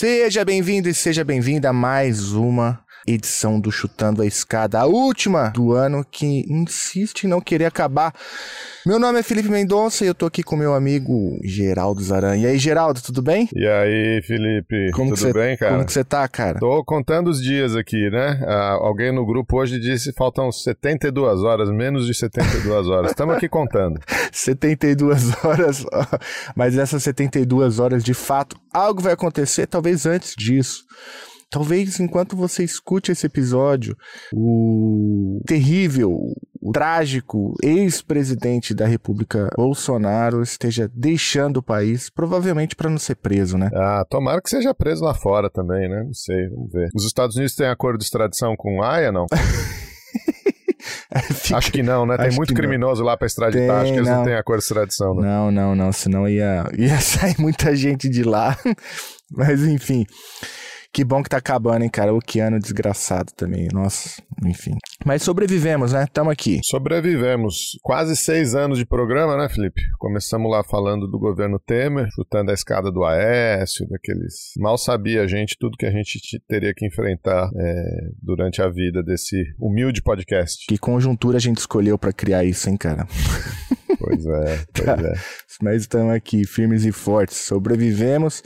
Seja bem-vindo e seja bem-vinda a mais uma edição do Chutando a Escada, a última do ano que insiste em não querer acabar. Meu nome é Felipe Mendonça e eu tô aqui com meu amigo Geraldo Zaran. E aí, Geraldo, tudo bem? E aí, Felipe, Como tudo cê- bem, cara? Como que você tá, cara? Tô contando os dias aqui, né? Ah, alguém no grupo hoje disse que faltam 72 horas, menos de 72 horas. Estamos aqui contando. 72 horas, mas essas 72 horas, de fato, algo vai acontecer, talvez antes disso. Talvez enquanto você escute esse episódio, o terrível, o trágico ex-presidente da República Bolsonaro esteja deixando o país, provavelmente para não ser preso, né? Ah, tomara que seja preso lá fora também, né? Não sei, vamos ver. Os Estados Unidos têm acordo de extradição com Haia, não? Fica- Acho que não, né? Tem Acho muito que não. criminoso lá pra extraditar. Tem, Acho que eles não. não. têm acordo de extradição, não. Não, não, não, senão ia, ia sair muita gente de lá. Mas enfim. Que bom que tá acabando, hein, cara? O que ano desgraçado também. Nossa, enfim. Mas sobrevivemos, né? Tamo aqui. Sobrevivemos quase seis anos de programa, né, Felipe? Começamos lá falando do governo Temer, chutando a escada do Aécio, daqueles. Mal sabia a gente tudo que a gente teria que enfrentar é, durante a vida desse humilde podcast. Que conjuntura a gente escolheu pra criar isso, hein, cara? Pois é, pois Tá. é. Mas estamos aqui, firmes e fortes. Sobrevivemos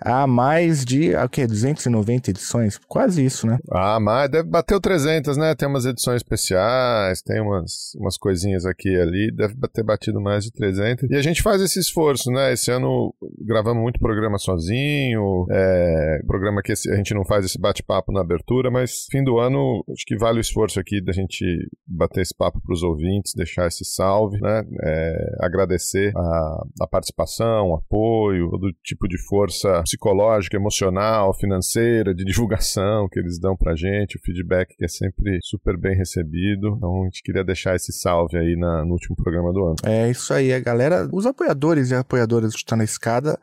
a mais de, o quê? 290 edições? Quase isso, né? Ah, mas deve bater o 300, né? Tem umas edições especiais, tem umas, umas coisinhas aqui e ali, deve ter batido mais de 300. E a gente faz esse esforço, né? Esse ano gravamos muito programa sozinho, é, programa que a gente não faz esse bate-papo na abertura, mas fim do ano acho que vale o esforço aqui da gente bater esse papo para os ouvintes, deixar esse salve, né? É, agradecer a, a participação, o apoio, todo tipo de força psicológica, emocional, financeira, de divulgação que eles dão pra gente, o feedback que é sempre super bem recebido. Então a gente queria deixar esse salve aí na- no último programa do ano. É isso aí, a galera, os apoiadores e apoiadoras do Está na Escada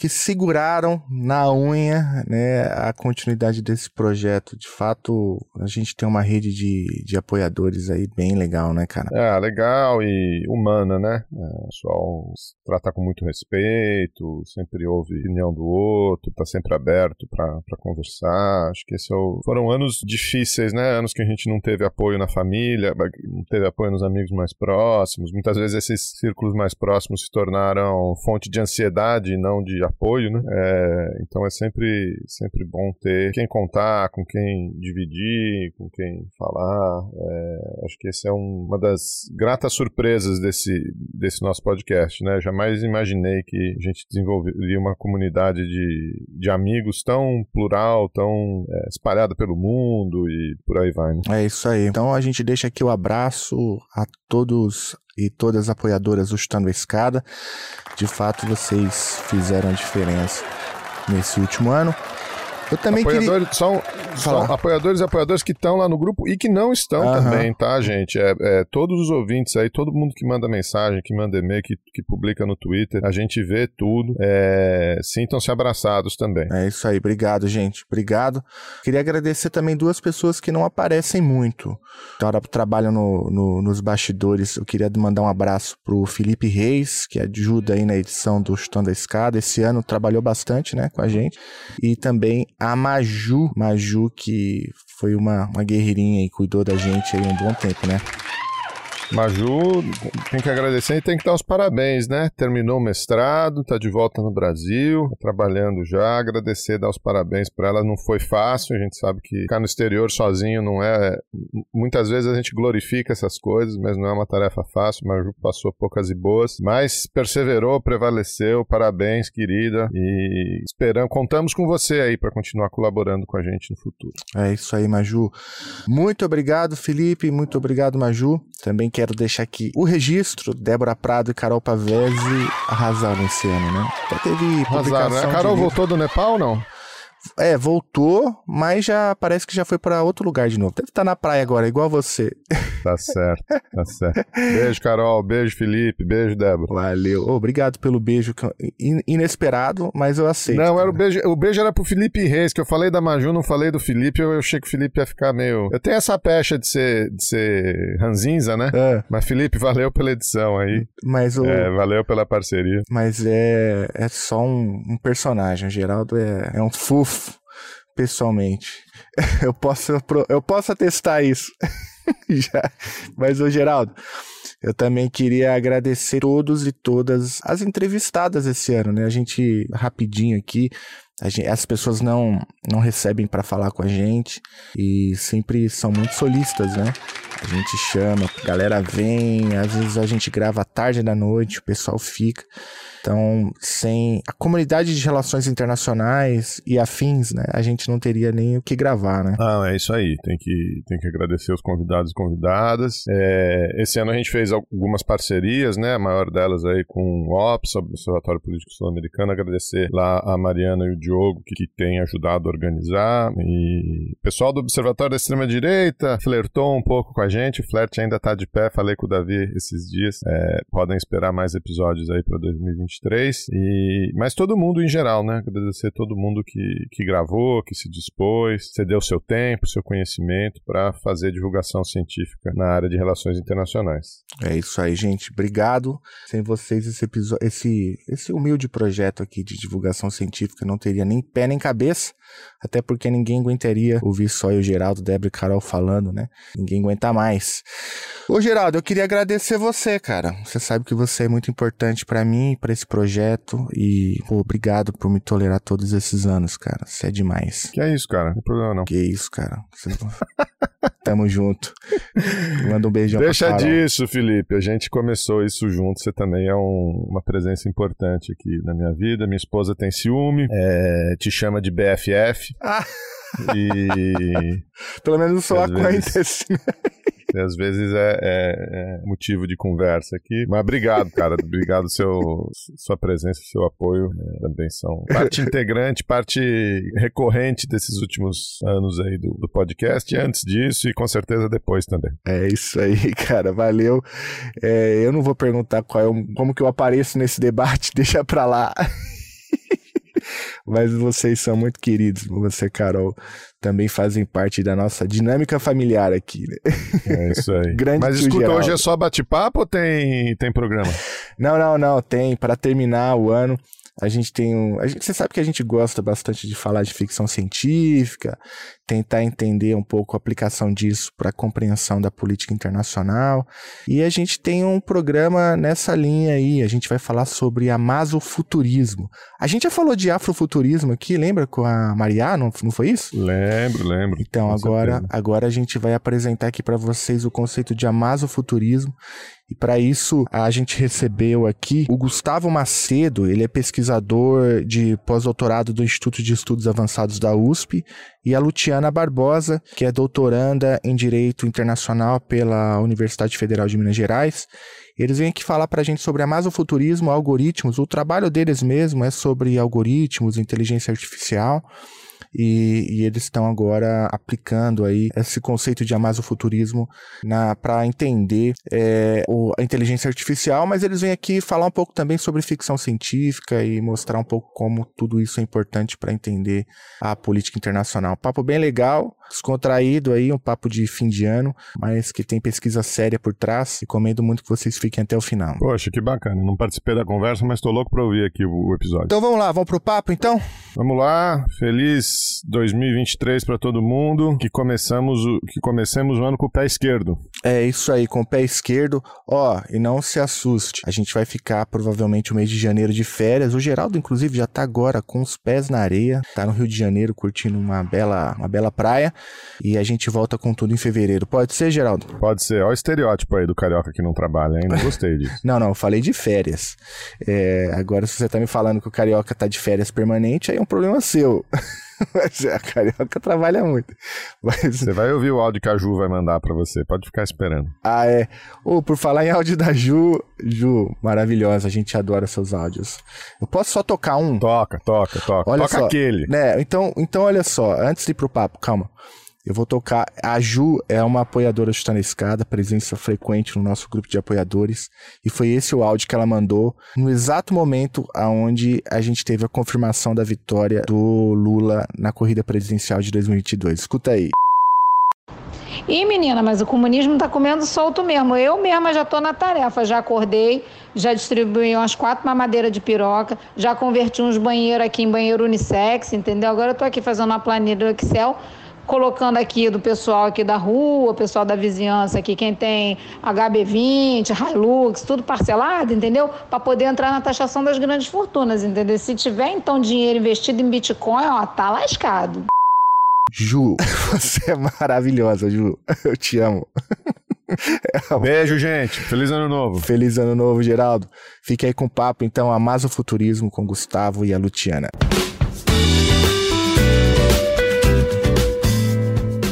que seguraram na unha né, a continuidade desse projeto. De fato, a gente tem uma rede de, de apoiadores aí bem legal, né, cara? É, legal e humana, né? É, o pessoal se trata com muito respeito, sempre ouve a opinião do outro, tá sempre aberto pra conversar. Acho que esse é o... foram anos difíceis, né? Anos que a gente não teve apoio na família, não teve apoio nos amigos mais próximos. Muitas vezes esses círculos mais próximos se tornaram fonte de ansiedade e não de apoio, né? É, então é sempre, sempre bom ter quem contar, com quem dividir, com quem falar. É, acho que esse é um- uma das gratas surpresas desse, desse nosso podcast, né? Jamais imaginei que a gente desenvolveria uma comunidade de, de amigos tão plural, tão é, espalhada pelo mundo e por aí vai, né? É isso aí. Então a gente deixa aqui o abraço a todos e todas as apoiadoras do Chutando a Escada. De fato, vocês fizeram a diferença nesse último ano. Eu também queria... Apoiadores, são, são Fala. apoiadores e apoiadoras que estão lá no grupo e que não estão Aham. também, tá, gente? É, é, todos os ouvintes aí, todo mundo que manda mensagem, que manda e-mail, que, que publica no Twitter, a gente vê tudo. É, Sintam-se abraçados também. É isso aí, obrigado, gente. Obrigado. Queria agradecer também duas pessoas que não aparecem muito. Então, trabalham no, no- nos bastidores. Eu queria mandar um abraço pro Felipe Reis, que ajuda aí na edição do Chutando a Escada. Esse ano trabalhou bastante, né, com a gente. E também a Maju, Maju, que foi uma, uma guerreirinha e cuidou da gente aí um bom tempo, né? Maju, tem que agradecer e tem que dar os parabéns, né? Terminou o mestrado, tá de volta no Brasil, tá trabalhando já. Agradecer, dar os parabéns para ela. Não foi fácil, a gente sabe que ficar no exterior sozinho não é. Muitas vezes a gente glorifica essas coisas, mas não é uma tarefa fácil. Maju passou poucas e boas, mas perseverou, prevaleceu. Parabéns, querida. E esperamos, contamos com você aí para continuar colaborando com a gente no futuro. É isso aí, Maju. Muito obrigado, Felipe. Muito obrigado, Maju. Também quero deixar aqui o registro. Débora Prado e Carol Pavese arrasaram esse ano, né? Até teve Azar, né? A Carol voltou do Nepal não? É, voltou, mas já parece que já foi para outro lugar de novo. Deve estar tá na praia agora, igual você. Tá certo, tá certo. Beijo, Carol. Beijo, Felipe. Beijo, Débora. Valeu. obrigado pelo beijo. Inesperado, mas eu aceito. Não, era o beijo. O beijo era pro Felipe Reis, que eu falei da Maju, não falei do Felipe. Eu achei que o Felipe ia ficar meio. Eu tenho essa pecha de ser, de ser ranzinza, né? É. Mas, Felipe, valeu pela edição aí. Mas o... É, valeu pela parceria. Mas é, é só um, um personagem. O Geraldo é, é um fofo, pessoalmente. Eu posso, eu posso atestar isso. Já. Mas, ô Geraldo, eu também queria agradecer todos e todas as entrevistadas esse ano, né? A gente, rapidinho aqui, Gente, as pessoas não, não recebem para falar com a gente e sempre são muito solistas, né? A gente chama, a galera vem, às vezes a gente grava tarde da noite, o pessoal fica. Então, sem a comunidade de relações internacionais e afins, né, a gente não teria nem o que gravar, né? Ah, é isso aí. Tem que, tem que agradecer os convidados e convidadas. É, esse ano a gente fez algumas parcerias, né? A maior delas aí com o OPS, Observatório Político Sul-Americano. Agradecer lá a Mariana e o Diogo, que, que tem ajudado a organizar. E o pessoal do Observatório da Extrema-Direita flertou um pouco com a gente. O flerte ainda tá de pé. Falei com o Davi esses dias. É, podem esperar mais episódios aí para 2020 2023. E, mas todo mundo em geral, né? Agradecer todo mundo que, que gravou, que se dispôs, cedeu seu tempo, seu conhecimento para fazer divulgação científica na área de relações internacionais. É isso aí, gente. Obrigado. Sem vocês, esse episódio, esse, esse humilde projeto aqui de divulgação científica não teria nem pé nem cabeça, até porque ninguém aguentaria ouvir só eu, Geraldo, Débora e Carol falando, né? Ninguém aguenta mais. Ô, Geraldo, eu queria agradecer você, cara. Você sabe que você é muito importante para mim, para esse projeto e pô, obrigado por me tolerar todos esses anos, cara. Você é demais. Que é isso, cara. Não tem problema não. Que é isso, cara. Você... Tamo junto. Manda um beijão Deixa disso, Felipe. A gente começou isso junto. Você também é um, uma presença importante aqui na minha vida. Minha esposa tem ciúme, é, te chama de BFF. Ah. E. Pelo menos sou a vezes... E às vezes é, é, é, motivo de conversa aqui. Mas obrigado, cara. obrigado seu sua presença, seu apoio. É, também são parte integrante, parte recorrente desses últimos anos aí do, do podcast. antes disso e com certeza depois também. É isso aí, cara. Valeu. É, eu não vou perguntar qual é o, como que eu apareço nesse debate. Deixa pra lá. Mas vocês são muito queridos. Você, Carol, também fazem parte da nossa dinâmica familiar aqui. Né? É isso aí. Grande Mas escuta, hoje é só bate-papo ou tem, tem programa? Não, não, não. Tem. Para terminar o ano, a gente tem um. A gente, você sabe que a gente gosta bastante de falar de ficção científica, tentar entender um pouco a aplicação disso para a compreensão da política internacional. E a gente tem um programa nessa linha aí. A gente vai falar sobre amazofuturismo. A gente já falou de afrofuturismo aqui, lembra com a Maria? Não, não foi isso? Lembro, lembro. Então, agora, agora a gente vai apresentar aqui para vocês o conceito de amazofuturismo e para isso, a gente recebeu aqui o Gustavo Macedo, ele é pesquisador de pós-doutorado do Instituto de Estudos Avançados da USP, e a Luciana Barbosa, que é doutoranda em Direito Internacional pela Universidade Federal de Minas Gerais. Eles vêm aqui falar para a gente sobre amazofuturismo, algoritmos. O trabalho deles mesmo é sobre algoritmos, inteligência artificial e, e eles estão agora aplicando aí esse conceito de amazofuturismo para entender é, o, a inteligência artificial, mas eles vêm aqui falar um pouco também sobre ficção científica e mostrar um pouco como tudo isso é importante para entender a política internacional. Papo bem legal, descontraído aí, um papo de fim de ano, mas que tem pesquisa séria por trás. Recomendo muito que vocês fiquem até o final. Poxa, que bacana. Não participei da conversa, mas tô louco para ouvir aqui o, o episódio. Então vamos lá, vamos pro papo então? Vamos lá. Feliz 2023 para todo mundo. Que começamos o que comecemos o ano com o pé esquerdo. É isso aí, com o pé esquerdo. Ó, e não se assuste. A gente vai ficar provavelmente o mês de janeiro de férias. O Geraldo inclusive já tá agora com os pés na areia, tá no Rio de Janeiro curtindo uma bela, uma bela praia. E a gente volta com tudo em fevereiro. Pode ser, Geraldo? Pode ser. Olha o estereótipo aí do carioca que não trabalha, hein? Não gostei disso. não, não, eu falei de férias. É, agora, se você tá me falando que o carioca tá de férias permanente, aí é um problema seu. Mas é, a Carioca trabalha muito. Mas... Você vai ouvir o áudio que a Ju vai mandar para você, pode ficar esperando. Ah, é. Oh, por falar em áudio da Ju, Ju, maravilhosa, a gente adora seus áudios. Eu posso só tocar um? Toca, toca, toca. Olha toca só, aquele. Né, então, então, olha só, antes de ir pro papo, calma. Eu vou tocar. A Ju é uma apoiadora de Tá na Escada, presença frequente no nosso grupo de apoiadores. E foi esse o áudio que ela mandou no exato momento aonde a gente teve a confirmação da vitória do Lula na corrida presidencial de 2022. Escuta aí. E menina, mas o comunismo tá comendo solto mesmo. Eu mesma já tô na tarefa, já acordei, já distribuí umas quatro mamadeiras de piroca, já converti uns banheiros aqui em banheiro unissex, entendeu? Agora eu tô aqui fazendo uma planilha do Excel colocando aqui do pessoal aqui da rua, pessoal da vizinhança aqui, quem tem HB20, Hilux, tudo parcelado, entendeu? Para poder entrar na taxação das grandes fortunas, entendeu? Se tiver então dinheiro investido em Bitcoin, ó, tá lascado. Ju, você é maravilhosa, Ju. Eu te amo. Beijo, gente. Feliz ano novo. Feliz ano novo, Geraldo. Fique aí com o papo, então, Amazo Futurismo com Gustavo e a Luciana.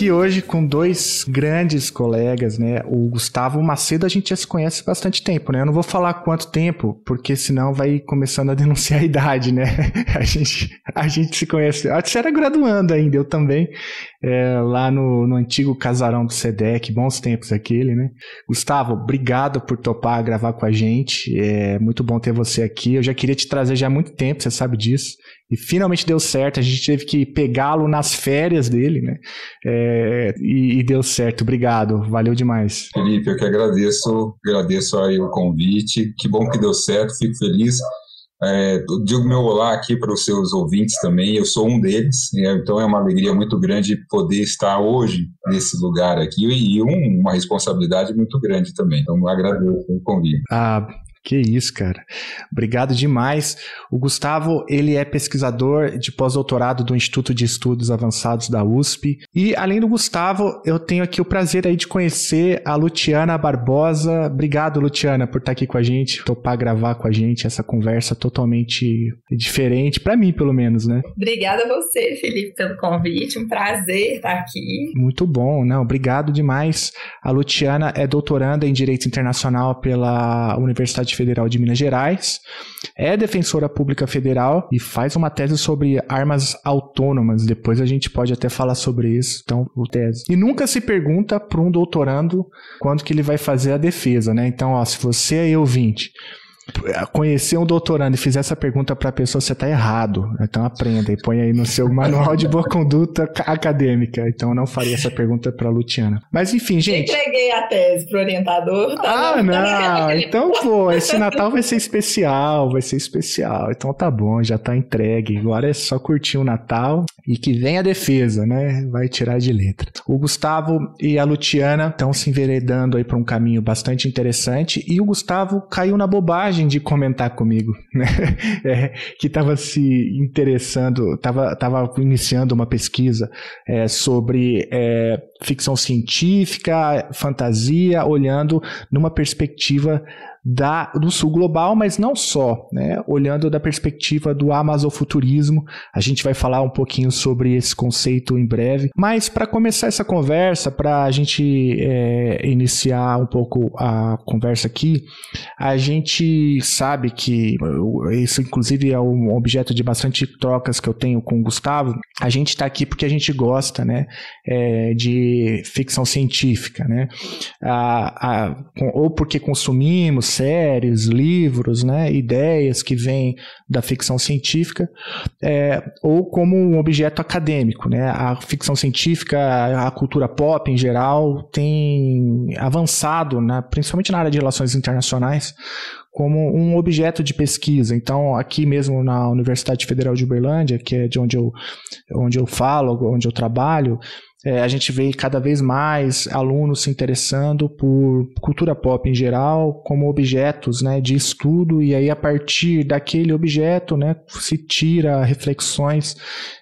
Aqui hoje com dois grandes colegas, né? O Gustavo Macedo a gente já se conhece bastante tempo, né? Eu não vou falar quanto tempo, porque senão vai começando a denunciar a idade, né? A gente, a gente se conhece. Ah, você era graduando ainda, eu também, é, lá no, no antigo casarão do SEDEC, bons tempos aquele, né? Gustavo, obrigado por topar gravar com a gente. É muito bom ter você aqui. Eu já queria te trazer já há muito tempo, você sabe disso. E finalmente deu certo, a gente teve que pegá-lo nas férias dele, né? É, e, e, deu certo, obrigado, valeu demais. Felipe, eu que agradeço, agradeço aí o convite, que bom que deu certo, fico feliz. É, digo meu olá aqui para os seus ouvintes também, eu sou um deles, né? então é uma alegria muito grande poder estar hoje nesse lugar aqui e um, uma responsabilidade muito grande também. Então agradeço o convite. Ah, que isso, cara. Obrigado demais. O Gustavo, ele é pesquisador de pós-doutorado do Instituto de Estudos Avançados da USP. E além do Gustavo, eu tenho aqui o prazer aí de conhecer a Luciana Barbosa. Obrigado, Luciana, por estar aqui com a gente, topar gravar com a gente essa conversa totalmente diferente, para mim, pelo menos, né? Obrigada a você, Felipe, pelo convite. Um prazer estar aqui. Muito bom, não, obrigado demais. A Luciana é doutoranda em Direito Internacional pela Universidade Universidade Federal de Minas Gerais, é defensora pública federal e faz uma tese sobre armas autônomas. Depois a gente pode até falar sobre isso, então, o tese. E nunca se pergunta para um doutorando quando que ele vai fazer a defesa, né? Então, ó, se você é ouvinte, conhecer um doutorando e fizer essa pergunta para a pessoa, você está errado. Então aprenda e põe aí no seu manual de boa conduta acadêmica. Então eu não faria essa pergunta para a Luciana. Mas enfim, gente. Entreguei a tese pro orientador. Tá ah, não. Então, pô, esse Natal vai ser especial, vai ser especial. Então tá bom, já tá entregue. Agora é só curtir o Natal e que vem a defesa, né? Vai tirar de letra. O Gustavo e a Luciana estão se enveredando aí para um caminho bastante interessante e o Gustavo caiu na bobagem coragem de comentar comigo, né? É, que estava se interessando, estava tava iniciando uma pesquisa é, sobre é, ficção científica, fantasia, olhando numa perspectiva da, do sul global, mas não só, né? olhando da perspectiva do amazofuturismo. A gente vai falar um pouquinho sobre esse conceito em breve. Mas para começar essa conversa, para a gente é, iniciar um pouco a conversa aqui, a gente sabe que isso, inclusive, é um objeto de bastante trocas que eu tenho com o Gustavo. A gente está aqui porque a gente gosta né, é, de ficção científica, né? A, a, ou porque consumimos séries, livros, né, ideias que vêm da ficção científica, é, ou como um objeto acadêmico. Né? A ficção científica, a cultura pop em geral, tem avançado, né, principalmente na área de relações internacionais, como um objeto de pesquisa. Então, aqui mesmo na Universidade Federal de Uberlândia, que é de onde eu, onde eu falo, onde eu trabalho, é, a gente vê cada vez mais alunos se interessando por cultura pop em geral como objetos né, de estudo, e aí a partir daquele objeto né, se tira reflexões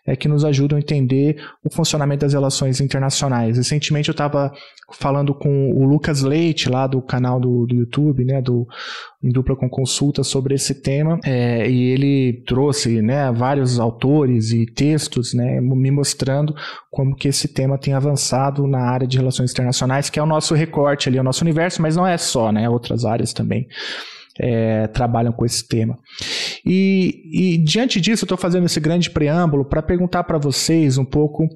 é, que nos ajudam a entender o funcionamento das relações internacionais. Recentemente eu estava falando com o Lucas Leite, lá do canal do, do YouTube, né, do Em Dupla com Consulta, sobre esse tema, é, e ele trouxe né, vários autores e textos né, me mostrando como que esse tema tem avançado na área de relações internacionais, que é o nosso recorte ali, é o nosso universo, mas não é só, né, outras áreas também é, trabalham com esse tema. E, e diante disso, eu estou fazendo esse grande preâmbulo para perguntar para vocês um pouco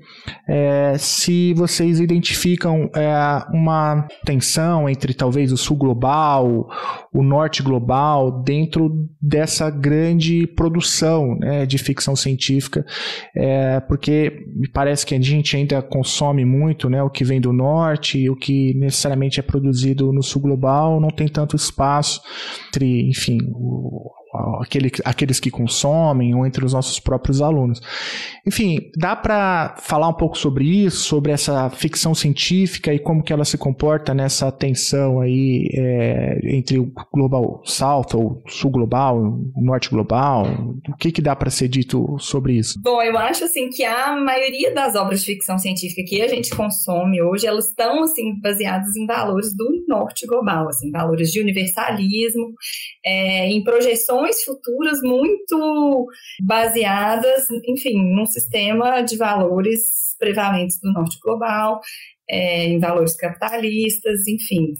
é, se vocês identificam é, uma tensão entre talvez o sul global, o norte global, dentro dessa grande produção né, de ficção científica, é, porque me parece que a gente ainda consome muito né, o que vem do norte e o que necessariamente é produzido no sul global não tem tanto espaço entre, enfim, o, aquele, aqueles que consomem ou entre os nossos próprios alunos. Enfim, dá para falar um pouco sobre isso, sobre essa ficção científica e como que ela se comporta nessa tensão aí é, entre o global south ou sul global, norte global. O que que dá para ser dito sobre isso? Bom, eu acho assim que a maioria das obras de ficção científica que a gente consome hoje, elas estão assim baseadas em valores do norte global, assim, valores de universalismo, é, em projeções futuras muito baseadas, enfim, num sistema de valores prevalentes do norte global, é, em valores capitalistas, enfim.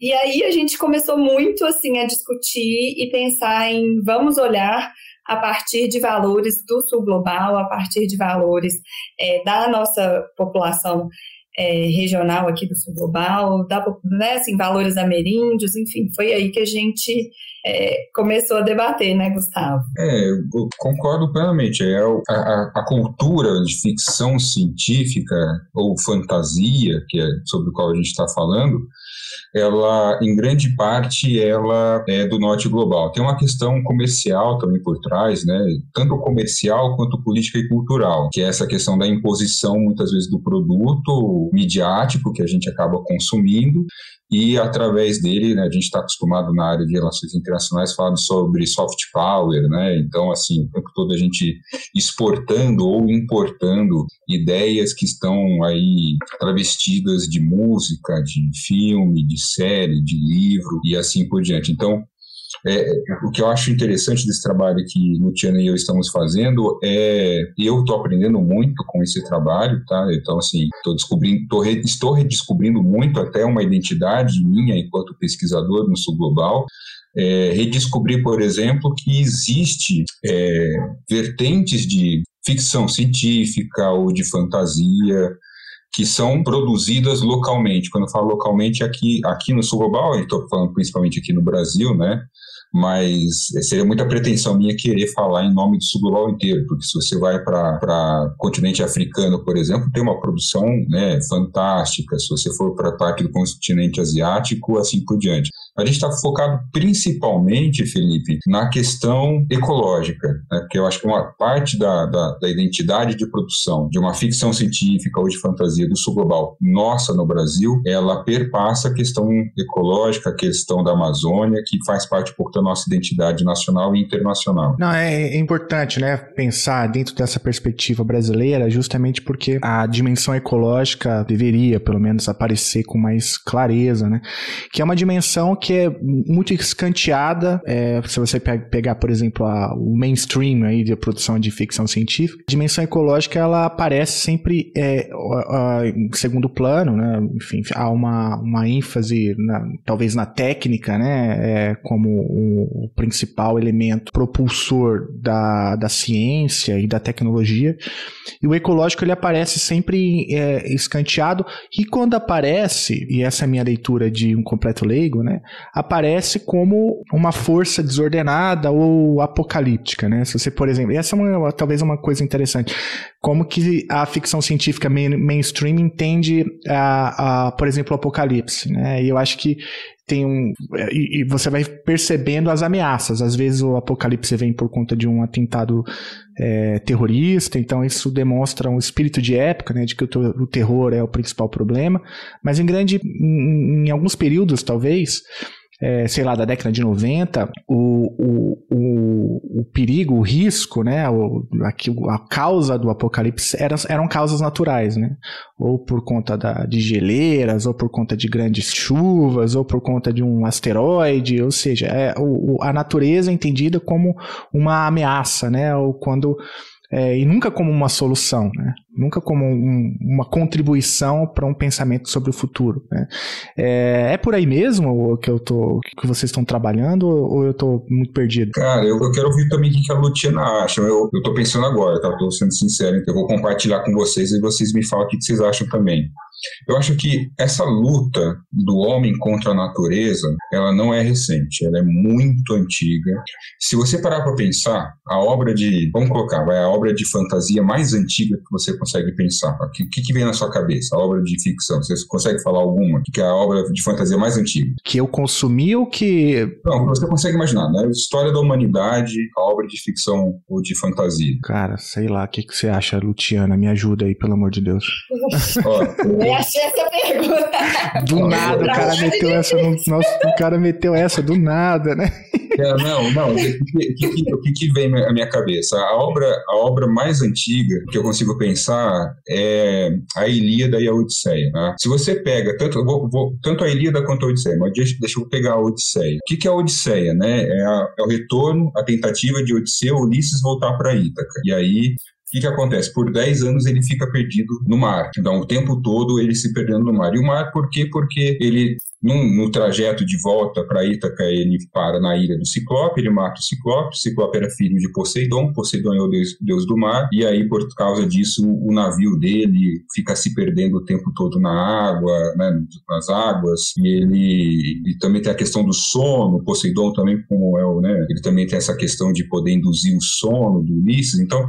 E aí a gente começou muito assim a discutir e pensar em vamos olhar a partir de valores do sul global, a partir de valores é, da nossa população é, regional aqui do sul global, da, né, assim, valores ameríndios, enfim, foi aí que a gente é, começou a debater, né, Gustavo? É, eu concordo plenamente. É a, a, a, cultura de ficção científica ou fantasia, que é sobre o qual a gente está falando, ela, em grande parte, ela é do norte global. Tem uma questão comercial também por trás, né? Tanto comercial quanto política e cultural, que é essa questão da imposição, muitas vezes, do produto midiático que a gente acaba consumindo e através dele, né, a gente está acostumado na área de relações internacionais falando sobre soft power, né, então assim, o tempo todo a gente exportando ou importando ideias que estão aí travestidas de música, de filme, de série, de livro e assim por diante. Então, é, o que eu acho interessante desse trabalho que Luciano e eu estamos fazendo é eu estou aprendendo muito com esse trabalho, tá? Então assim, estou descobrindo, tô re, estou redescobrindo muito até uma identidade minha enquanto pesquisador no sul global. É, redescobrir, por exemplo, que existe é, vertentes de ficção científica ou de fantasia que são produzidas localmente. Quando eu falo localmente, aqui, aqui no sul global, estou falando principalmente aqui no Brasil, né? mas seria muita pretensão minha querer falar em nome do sul global inteiro, porque se você vai para o continente africano, por exemplo, tem uma produção né, fantástica, se você for para a parte do continente asiático, assim por diante. A gente está focado principalmente, Felipe, na questão ecológica, né? que eu acho que uma parte da, da, da, identidade de produção de uma ficção científica ou de fantasia do sul global nossa no Brasil, ela perpassa a questão ecológica, a questão da Amazônia, que faz parte, pouco da nossa identidade nacional e internacional. Não, é, é importante, né, pensar dentro dessa perspectiva brasileira, justamente porque a dimensão ecológica deveria, pelo menos, aparecer com mais clareza, né, que é uma dimensão que é muito escanteada, é, se você pegar, por exemplo, a, o mainstream aí de produção de ficção científica, a dimensão ecológica ela aparece sempre é, em segundo plano, né? Enfim, há uma, uma ênfase, na, talvez na técnica, né? É, como o, o, principal elemento propulsor da, da ciência e da tecnologia. E o ecológico ele aparece sempre é, escanteado e quando aparece, e essa é a minha leitura de um completo leigo, né? Aparece como uma força desordenada ou apocalíptica, né? Se você, por exemplo, essa é uma, talvez uma coisa interessante, como que a ficção científica main, mainstream entende, a, a, por exemplo, o apocalipse, né? E eu acho que tem um. E, e, você vai percebendo as ameaças. Às vezes o apocalipse vem por conta de um atentado é, terrorista, então isso demonstra um espírito de época, né, de que o, o terror é o principal problema. Mas em grande. em, em alguns períodos, talvez é, sei lá, da década de 90, o, o, o, o perigo, o risco, né, o, a, a causa do apocalipse eram, eram causas naturais, né? Ou por conta da, de geleiras, ou por conta de grandes chuvas, ou por conta de um asteroide, ou seja, é, o, a natureza é entendida como uma ameaça, né? Ou quando é, e nunca como uma solução, né? nunca como um, uma contribuição para um pensamento sobre o futuro. Né? É, é, por aí mesmo que eu tô, que vocês estão trabalhando ou eu estou muito perdido? Cara, eu, eu, quero ouvir também o que a Luciana acha. Eu, estou pensando agora, tá? Sendo sincero, então eu vou compartilhar com vocês e vocês me falam o que vocês acham também. Eu acho que essa luta do homem contra a natureza, ela não é recente, ela é muito antiga. Se você parar para pensar, a obra de, vamos colocar, vai a obra de fantasia mais antiga que você consegue pensar. O que, que, vem na sua cabeça? A obra de ficção, você consegue falar alguma? Que é a obra de fantasia mais antiga? Que eu consumi ou que... Não, você consegue imaginar, né? História da humanidade, a obra de ficção ou de fantasia. Cara, sei lá, o que, que você acha, Luciana? Me ajuda aí, pelo amor de Deus. Ó, eu achei essa pergunta. Do nada, o cara meteu essa no. Nossa, o cara meteu essa do nada, né? É, não, não. O que, que, que, que, vem à minha cabeça? A obra, a obra mais antiga que eu consigo pensar é a Ilíada e a Odisseia. Né? Se você pega tanto, vou, vou, tanto a Ilíada quanto a Odisseia, mas deixa, deixa eu pegar a Odisseia. O que, que é a Odisseia? Né? É, a, é o retorno, a tentativa de Odisseu Ulisses voltar para Ítaca. E aí que, que acontece? Por 10 anos ele fica perdido no mar. Então, o tempo todo ele se perdendo no mar. E o mar, por quê? Porque ele num, no trajeto de volta para Ítaca, ele para na ilha do Ciclope, ele mata o Ciclope. O Ciclope era filho de Poseidon, Poseidon é o deus, deus, do mar, e aí, por causa disso, o navio dele fica se perdendo o tempo todo na água, né, nas águas, e ele e também tem a questão do sono. Poseidon também, como é o, né, ele também tem essa questão de poder induzir o sono do Ulisses. Então,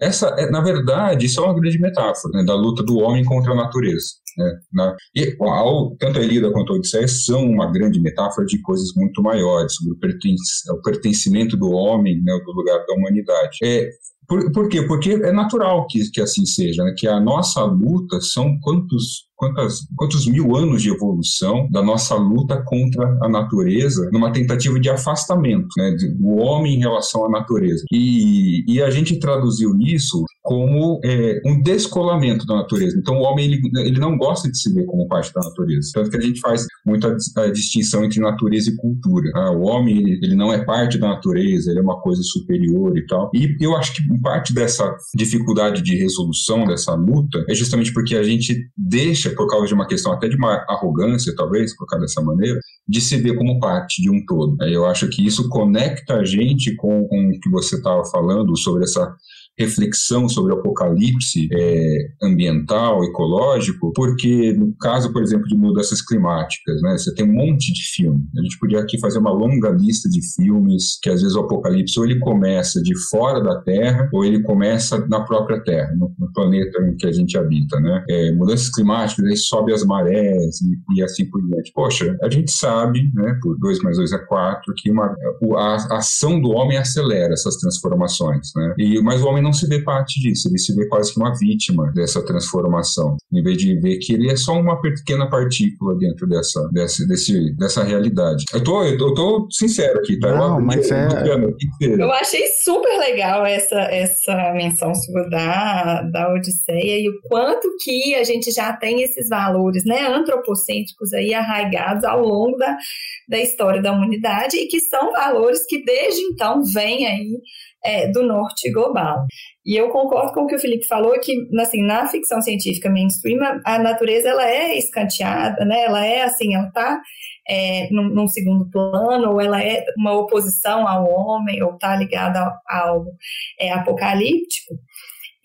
essa, é, na verdade, isso é uma grande metáfora né, da luta do homem contra a natureza. Né, na, e ao, tanto a Elida quanto a Odisseia são uma grande metáfora de coisas muito maiores, sobre o, pertence, o pertencimento do homem, né, do lugar da humanidade. É, por, por quê? Porque é natural que, que assim seja, né? que a nossa luta são quantos quantas, quantos mil anos de evolução da nossa luta contra a natureza numa tentativa de afastamento né, do homem em relação à natureza. E, e a gente traduziu isso como é, um descolamento da natureza. Então, o homem ele, ele não gosta de se ver como parte da natureza. Tanto que a gente faz muita a distinção entre natureza e cultura. Ah, o homem ele, ele não é parte da natureza, ele é uma coisa superior e tal. E eu acho que parte dessa dificuldade de resolução dessa luta é justamente porque a gente deixa por causa de uma questão até de uma arrogância, talvez, colocar dessa maneira, de se ver como parte de um todo. Eu acho que isso conecta a gente com, com o que você estava falando sobre essa reflexão sobre o apocalipse é, ambiental, ecológico, porque no caso, por exemplo, de mudanças climáticas, né, você tem um monte de filme. A gente podia aqui fazer uma longa lista de filmes que às vezes o apocalipse ou ele começa de fora da Terra ou ele começa na própria Terra, no, no planeta em que a gente habita, né? É, mudanças climáticas, aí sobe as marés e, e, assim por diante. Poxa, a gente sabe, né, por 2 mais 2 é 4, que uma, a, a ação do homem acelera essas transformações, né? E, mas o homem não se vê parte disso, ele se vê quase que uma vítima dessa transformação, em vez de ver que ele é só uma pequena partícula dentro dessa, dessa, desse, dessa realidade. Eu tô, eu tô, eu tô sincero aqui, tá? Não, eu, mas é... eu achei super legal essa, essa menção sua da, da Odisseia e o quanto que a gente já tem esses valores né, antropocêntricos aí arraigados ao longo da, da história da humanidade e que são valores que desde então vêm aí é, do norte global. E eu concordo com o que o Felipe falou, que assim, na ficção científica mainstream, a natureza ela é escanteada, né? ela é assim, ela está é, num, num, segundo plano, ou ela é uma oposição ao homem, ou está ligada ao, ao é, apocalíptico.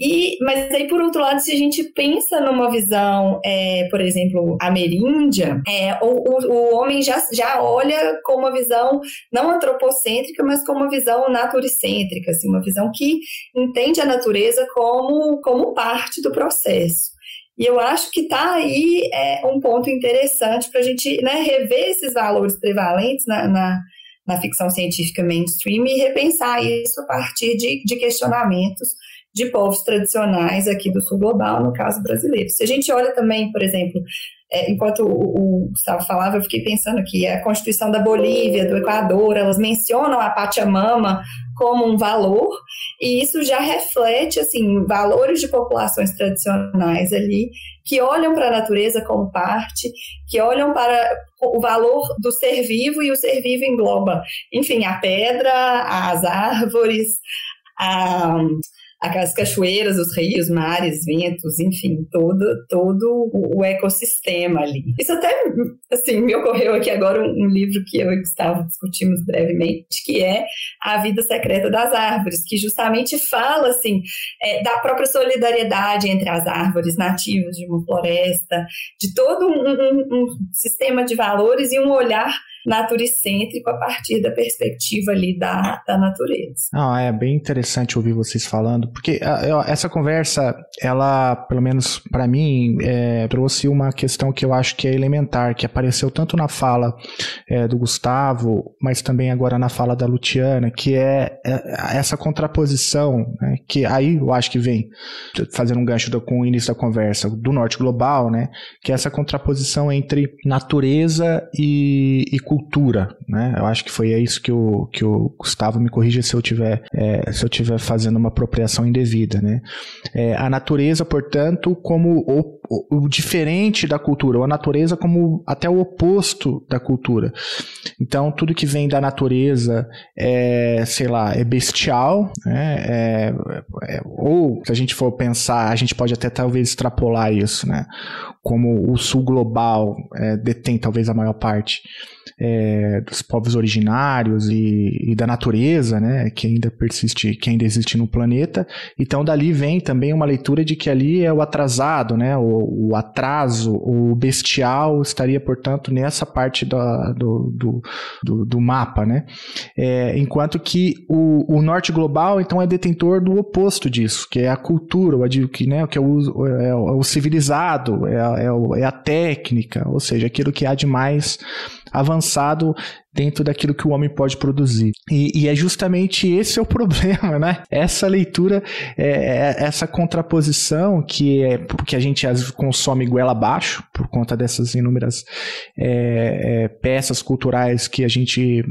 E, mas aí, por outro lado, se a gente pensa numa visão, é, por exemplo, ameríndia, é, o, o, o, homem já, já olha com uma visão não antropocêntrica, mas com uma visão naturicêntrica, assim, uma visão que entende a natureza como, como parte do processo. E eu acho que está aí é, um ponto interessante para a gente né, rever esses valores prevalentes na, na, na, ficção científica mainstream e repensar isso a partir de, de questionamentos de povos tradicionais aqui do sul global, no caso brasileiro. Se a gente olha também, por exemplo, é, enquanto o, o, Gustavo falava, eu fiquei pensando que a Constituição da Bolívia, do Equador, elas mencionam a Pachamama como um valor, e isso já reflete, assim, valores de populações tradicionais ali, que olham para a natureza como parte, que olham para o valor do ser vivo, e o ser vivo engloba, enfim, a pedra, as árvores, a aquelas cachoeiras, os rios, mares, ventos, enfim, todo, todo o ecossistema ali. Isso até, assim, me ocorreu aqui agora um, livro que eu e Gustavo discutimos brevemente, que é A Vida Secreta das Árvores, que justamente fala, assim, é, da própria solidariedade entre as árvores nativas de uma floresta, de todo um, um, um sistema de valores e um olhar naturicêntrico a partir da perspectiva ali da, da natureza. Não, é bem interessante ouvir vocês falando, porque a, essa conversa, ela, pelo menos para mim, é, trouxe uma questão que eu acho que é elementar, que apareceu tanto na fala é, do Gustavo, mas também agora na fala da Luciana, que é, é essa contraposição, né, que aí eu acho que vem, fazendo um gancho do, com o início da conversa, do norte global, né, que é essa contraposição entre natureza e, e cultura, né? Eu acho que foi isso que o, que o Gustavo me corrija se eu tiver é, se eu tiver fazendo uma apropriação indevida, né? É, a natureza, portanto, como o, o, o, diferente da cultura, ou a natureza como até o oposto da cultura. Então, tudo que vem da natureza é, sei lá, é bestial, né? É, é, ou se a gente for pensar, a gente pode até talvez extrapolar isso, né? Como o sul global é, detém talvez a maior parte é, dos povos originários e, e, da natureza, né, que ainda persiste, que ainda existe no planeta. Então dali vem também uma leitura de que ali é o atrasado, né, o, o atraso, o bestial estaria, portanto, nessa parte da, do, do, do, do, mapa, né. É, enquanto que o, o, norte global, então, é detentor do oposto disso, que é a cultura, o, que, né, que é o, é o civilizado, é a, é, é a técnica, ou seja, aquilo que há de mais avançado dentro daquilo que o homem pode produzir. E, e é justamente esse é o problema, né? Essa leitura, é, é, essa contraposição que é que a gente consome goela abaixo por conta dessas inúmeras é, é, peças culturais que a gente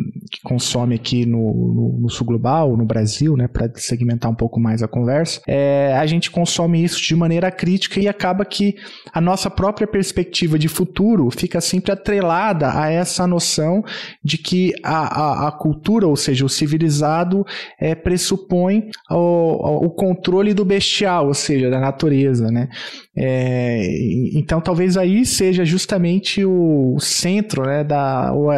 consome aqui no, no, no sul global, no Brasil, né? Para segmentar um pouco mais a conversa, é, a gente consome isso de maneira crítica e acaba que a nossa própria perspectiva de futuro fica sempre atrelada a essa noção que a, a, a cultura, ou seja, o civilizado, é, pressupõe o, o controle do bestial, ou seja, da natureza, né? É, então talvez aí seja justamente o centro, né, da, o,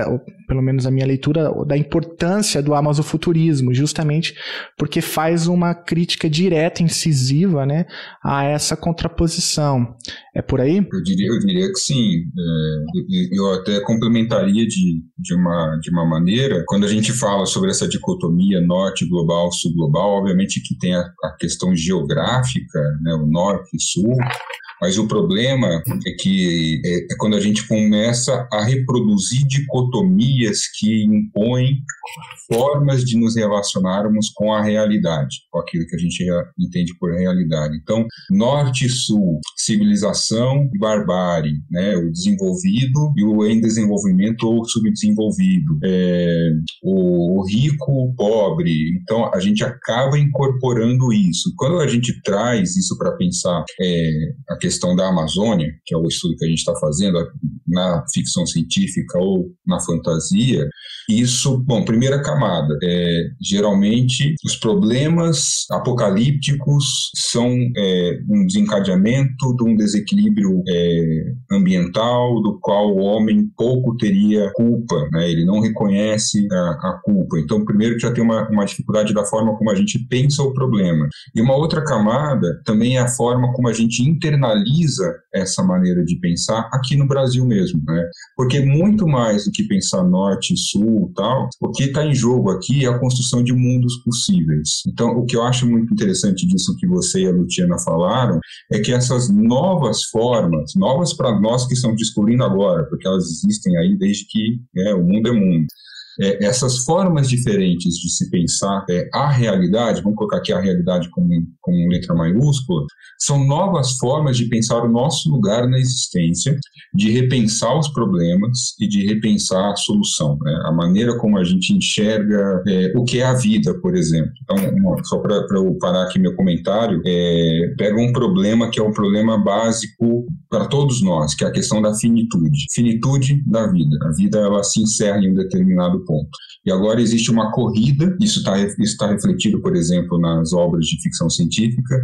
pelo menos a minha leitura, da importância do amazofuturismo, justamente porque faz uma crítica direta, incisiva, né, a essa contraposição. É por aí? Eu diria, eu diria que sim. É, eu até complementaria de, de, uma, de uma maneira, quando a gente fala sobre essa dicotomia norte global, sul global, obviamente que tem a, a questão geográfica, né, o norte e sul, mas o problema é que é, é, quando a gente começa a reproduzir dicotomias que impõem formas de nos relacionarmos com a realidade, com aquilo que a gente entende por realidade. Então, norte e sul, civilização e barbárie, né? o desenvolvido e o em desenvolvimento ou subdesenvolvido, é, o rico, o pobre. Então, a gente acaba incorporando isso. Quando a gente traz isso para pensar é, a questão questão da Amazônia, que é o estudo que a gente está fazendo na ficção científica ou na fantasia, isso, bom, primeira camada, é, geralmente os problemas apocalípticos são é, um desencadeamento de um desequilíbrio é, ambiental do qual o homem pouco teria culpa, né? ele não reconhece a, a culpa. Então, primeiro já tem uma, uma dificuldade da forma como a gente pensa o problema. E uma outra camada também é a forma como a gente internaliza essa maneira de pensar aqui no Brasil mesmo, né? Porque muito mais do que pensar norte sul tal, o que está em jogo aqui é a construção de mundos possíveis. Então, o que eu acho muito interessante disso que você e a Luciana falaram é que essas novas formas, novas para nós que estamos descobrindo agora, porque elas existem aí desde que é, o mundo é mundo, é, essas formas diferentes de se pensar é, a realidade, vamos colocar aqui a realidade com, com letra maiúscula, são novas formas de pensar o nosso lugar na existência, de repensar os problemas e de repensar a solução, né? a maneira como a gente enxerga é, o que é a vida, por exemplo. Então, uma, só para eu parar aqui meu comentário, é, pega um problema que é um problema básico para todos nós, que é a questão da finitude. Finitude da vida. A vida ela se encerra em um determinado ponto. E agora existe uma corrida, isso está isso tá refletido, por exemplo, nas obras de ficção científica,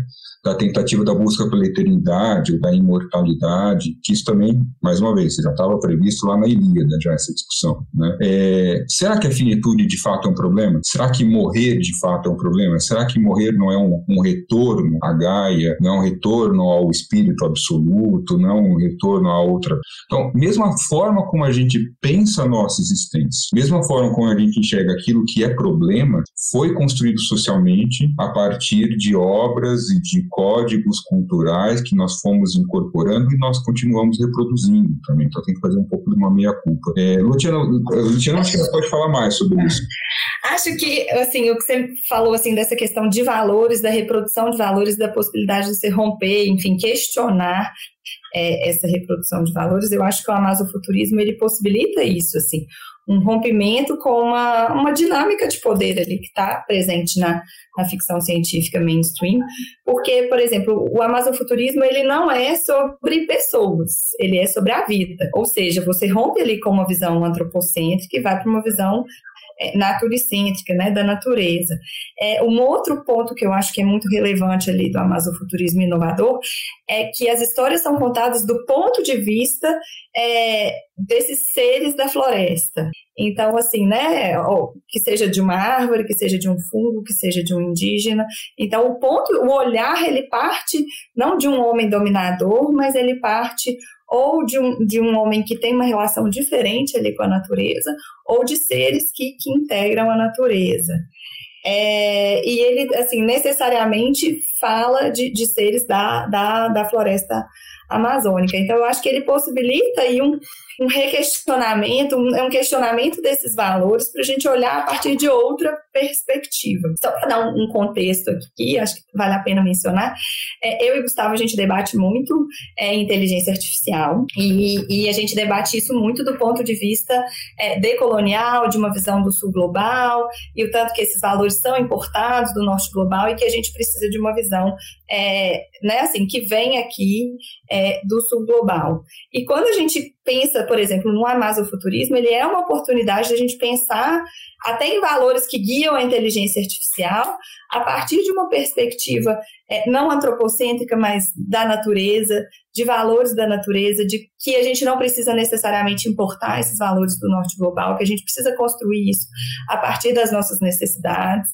da tentativa da busca pela eternidade ou da imortalidade, que isso também, mais uma vez, já estava previsto lá na Ilíada, já essa discussão. Né? É, será que a finitude de fato é um problema? Será que morrer de fato é um problema? Será que morrer não é um, um retorno à Gaia, não é um retorno ao espírito absoluto, não é um retorno a outra? Então, mesma forma como a gente pensa a nossa existência, mesma forma como a gente enxerga aquilo que é problema, foi construído socialmente a partir de obras e de códigos culturais que nós fomos incorporando e nós continuamos reproduzindo também. Então tem que fazer um pouco de uma meia-culpa. É, Luciana, Luciana, acho que você pode falar mais sobre isso. Acho que, assim, o que você falou, assim, dessa questão de valores, da reprodução de valores, da possibilidade de se romper, enfim, questionar é, essa reprodução de valores, eu acho que o amazofuturismo, ele possibilita isso, assim, um rompimento com uma, uma dinâmica de poder ali que está presente na, na ficção científica mainstream, porque, por exemplo, o amazofuturismo ele não é sobre pessoas, ele é sobre a vida, ou seja, você rompe ali com uma visão antropocêntrica e vai para uma visão naturicêntrica, né, da natureza. É, um outro ponto que eu acho que é muito relevante ali do amazofuturismo inovador é que as histórias são contadas do ponto de vista é, desses seres da floresta. Então, assim, né, que seja de uma árvore, que seja de um fungo, que seja de um indígena. Então, o ponto, o olhar, ele parte não de um homem dominador, mas ele parte ou de um, de um homem que tem uma relação diferente ali com a natureza, ou de seres que, que integram a natureza. É, e ele, assim, necessariamente fala de, de seres da, da, da floresta amazônica. Então, eu acho que ele possibilita aí um, um requestionamento, um, é um questionamento desses valores para a gente olhar a partir de outra perspectiva. Só para dar um, um, contexto aqui, acho que vale a pena mencionar, é, eu e Gustavo, a gente debate muito é, inteligência artificial e, e, a gente debate isso muito do ponto de vista é, decolonial, de uma visão do sul global e o tanto que esses valores são importados do norte global e que a gente precisa de uma visão é, né, assim, que vem aqui é, do sul global. E quando a gente pensa por exemplo, no amazofuturismo, ele é uma oportunidade de a gente pensar até em valores que guiam a inteligência artificial a partir de uma perspectiva é, não antropocêntrica, mas da natureza, de valores da natureza, de que a gente não precisa necessariamente importar esses valores do norte global, que a gente precisa construir isso a partir das nossas necessidades.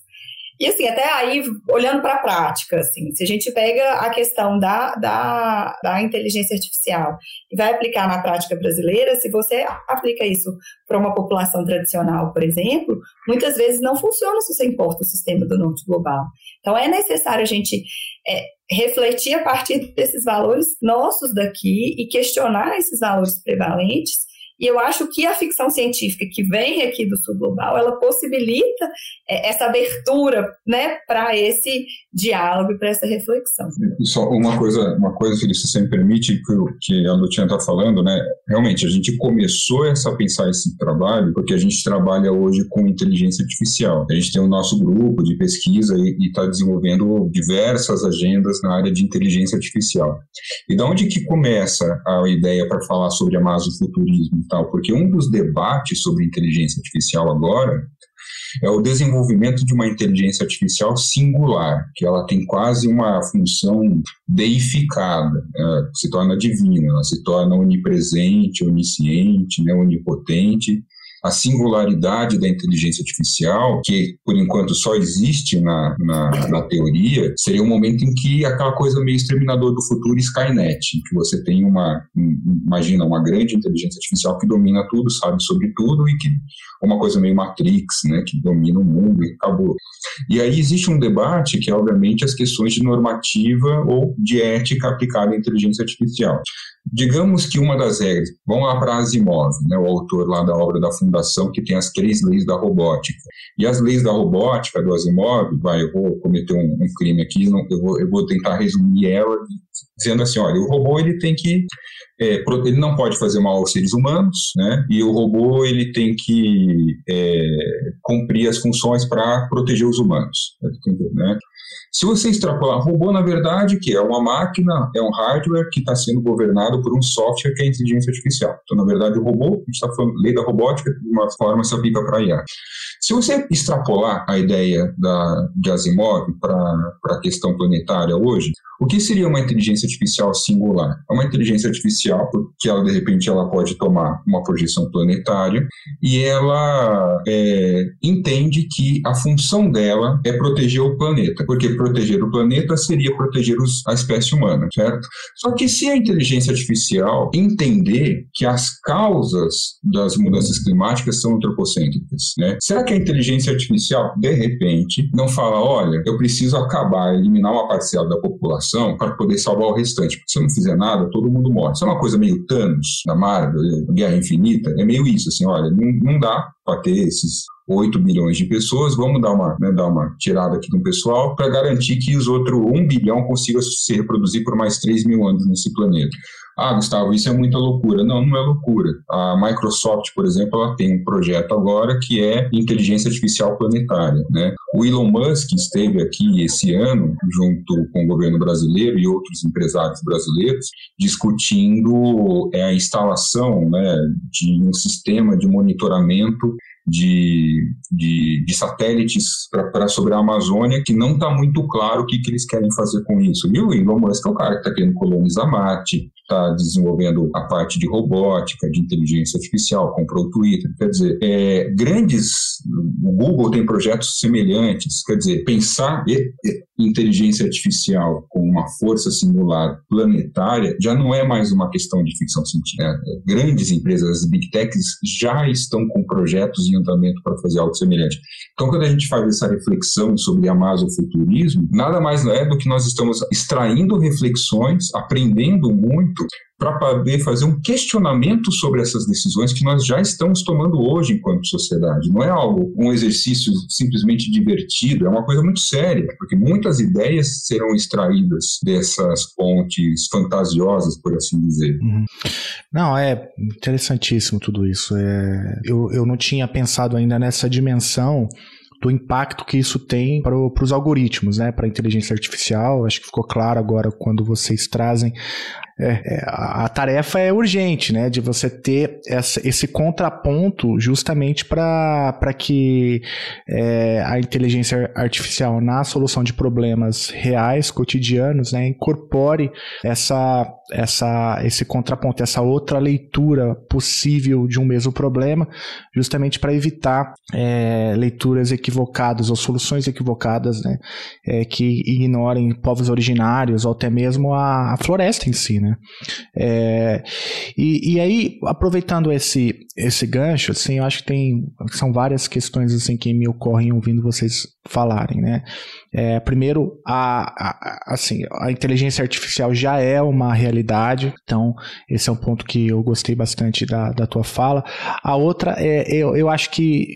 E assim, até aí, olhando para a prática, assim, se a gente pega a questão da, da, da inteligência artificial e vai aplicar na prática brasileira, se você aplica isso para uma população tradicional, por exemplo, muitas vezes não funciona se você importa o sistema do norte global. Então, é necessário a gente é, refletir a partir desses valores nossos daqui e questionar esses valores prevalentes e eu acho que a ficção científica que vem aqui do sul global, ela possibilita é, essa abertura, né, para esse diálogo para essa reflexão. Só uma coisa, uma coisa, Felipe, se você me permite, que, que a Luciana está falando, né, realmente, a gente começou essa, a pensar esse trabalho porque a gente trabalha hoje com inteligência artificial. A gente tem o nosso grupo de pesquisa e está desenvolvendo diversas agendas na área de inteligência artificial. E da onde que começa a ideia para falar sobre a porque um dos debates sobre inteligência artificial agora é o desenvolvimento de uma inteligência artificial singular, que ela tem quase uma função deificada, se torna divina, ela se torna onipresente, onisciente, né, onipotente, a singularidade da inteligência artificial, que por enquanto só existe na, na, na, teoria, seria um momento em que aquela coisa meio exterminador do futuro Skynet, em que você tem uma, imagina, uma grande inteligência artificial que domina tudo, sabe sobre tudo e que uma coisa meio Matrix, né, que domina o mundo e acabou. E aí existe um debate que é, obviamente, as questões de normativa ou de ética aplicada à inteligência artificial. Digamos que uma das regras, vamos lá para Asimov, né, o autor lá da obra da Fundação, que tem as três leis da robótica. E as leis da robótica do Asimov, vai, eu vou cometer um, um crime aqui, não, eu, vou, eu vou tentar resumir ela dizendo assim, olha, o robô ele tem que é, ele não pode fazer mal aos seres humanos, né? E o robô ele tem que é, cumprir as funções para proteger os humanos, né? Se você extrapolar, robô na verdade que é uma máquina, é um hardware que está sendo governado por um software que é a inteligência artificial. Então, na verdade, o robô, a gente está falando lei da robótica, de uma forma se aplica para IA. Se você extrapolar a ideia da, de Asimov para a questão planetária hoje, o que seria uma inteligência artificial singular? É uma inteligência artificial que ela de repente ela pode tomar uma projeção planetária e ela é, entende que a função dela é proteger o planeta, porque proteger o planeta seria proteger os, a espécie humana, certo? Só que se a inteligência artificial entender que as causas das mudanças climáticas são antropocêntricas, né? Será que a inteligência artificial de repente não fala, olha, eu preciso acabar, eliminar uma parcela da população para poder salvar o restante. Porque se eu não fizer nada, todo mundo morre. Isso é uma coisa meio Thanos, da Marvel, Guerra Infinita. É meio isso, assim, olha, não, não dá para ter esses 8 bilhões de pessoas, vamos dar uma, né, dar uma tirada aqui no pessoal para garantir que os outros 1 bilhão consigam se reproduzir por mais 3 mil anos nesse planeta. Ah, Gustavo, isso é muita loucura. Não, não é loucura. A Microsoft, por exemplo, ela tem um projeto agora que é inteligência artificial planetária. Né? O Elon Musk esteve aqui esse ano, junto com o governo brasileiro e outros empresários brasileiros, discutindo é, a instalação né, de um sistema de monitoramento de, de, de satélites para sobre a Amazônia, que não está muito claro o que, que eles querem fazer com isso. E o Elon Musk é o cara que está querendo colonizar Marte, está desenvolvendo a parte de robótica, de inteligência artificial, comprou o Twitter. Quer dizer, é, grandes. O Google tem projetos semelhantes. Quer dizer, pensar inteligência artificial com uma força singular planetária já não é mais uma questão de ficção científica. Né? Grandes empresas, as big techs, já estão com projetos em andamento para fazer algo semelhante. Então, quando a gente faz essa reflexão sobre amazofuturismo, nada mais é do que nós estamos extraindo reflexões, aprendendo muito para poder fazer um questionamento sobre essas decisões que nós já estamos tomando hoje enquanto sociedade. Não é algo, um exercício simplesmente divertido, é uma coisa muito séria, porque muitas ideias serão extraídas dessas fontes fantasiosas, por assim dizer. Uhum. Não, é interessantíssimo tudo isso. É, eu, eu não tinha pensado ainda nessa dimensão do impacto que isso tem para os algoritmos, né, para a inteligência artificial. Acho que ficou claro agora quando vocês trazem é, é, a tarefa é urgente, né? De você ter essa, esse contraponto justamente para que é, a inteligência artificial na solução de problemas reais, cotidianos, né, incorpore essa, essa, esse contraponto, essa outra leitura possível de um mesmo problema, justamente para evitar é, leituras equivocadas ou soluções equivocadas, né? É, que ignorem povos originários ou até mesmo a, a floresta em si, né? É, e, e aí, aproveitando esse, esse gancho, assim, eu acho que tem são várias questões assim que me ocorrem ouvindo vocês falarem, né? É, primeiro, a, a, assim, a inteligência artificial já é uma realidade, então esse é um ponto que eu gostei bastante da, da tua fala. A outra é, eu, eu acho que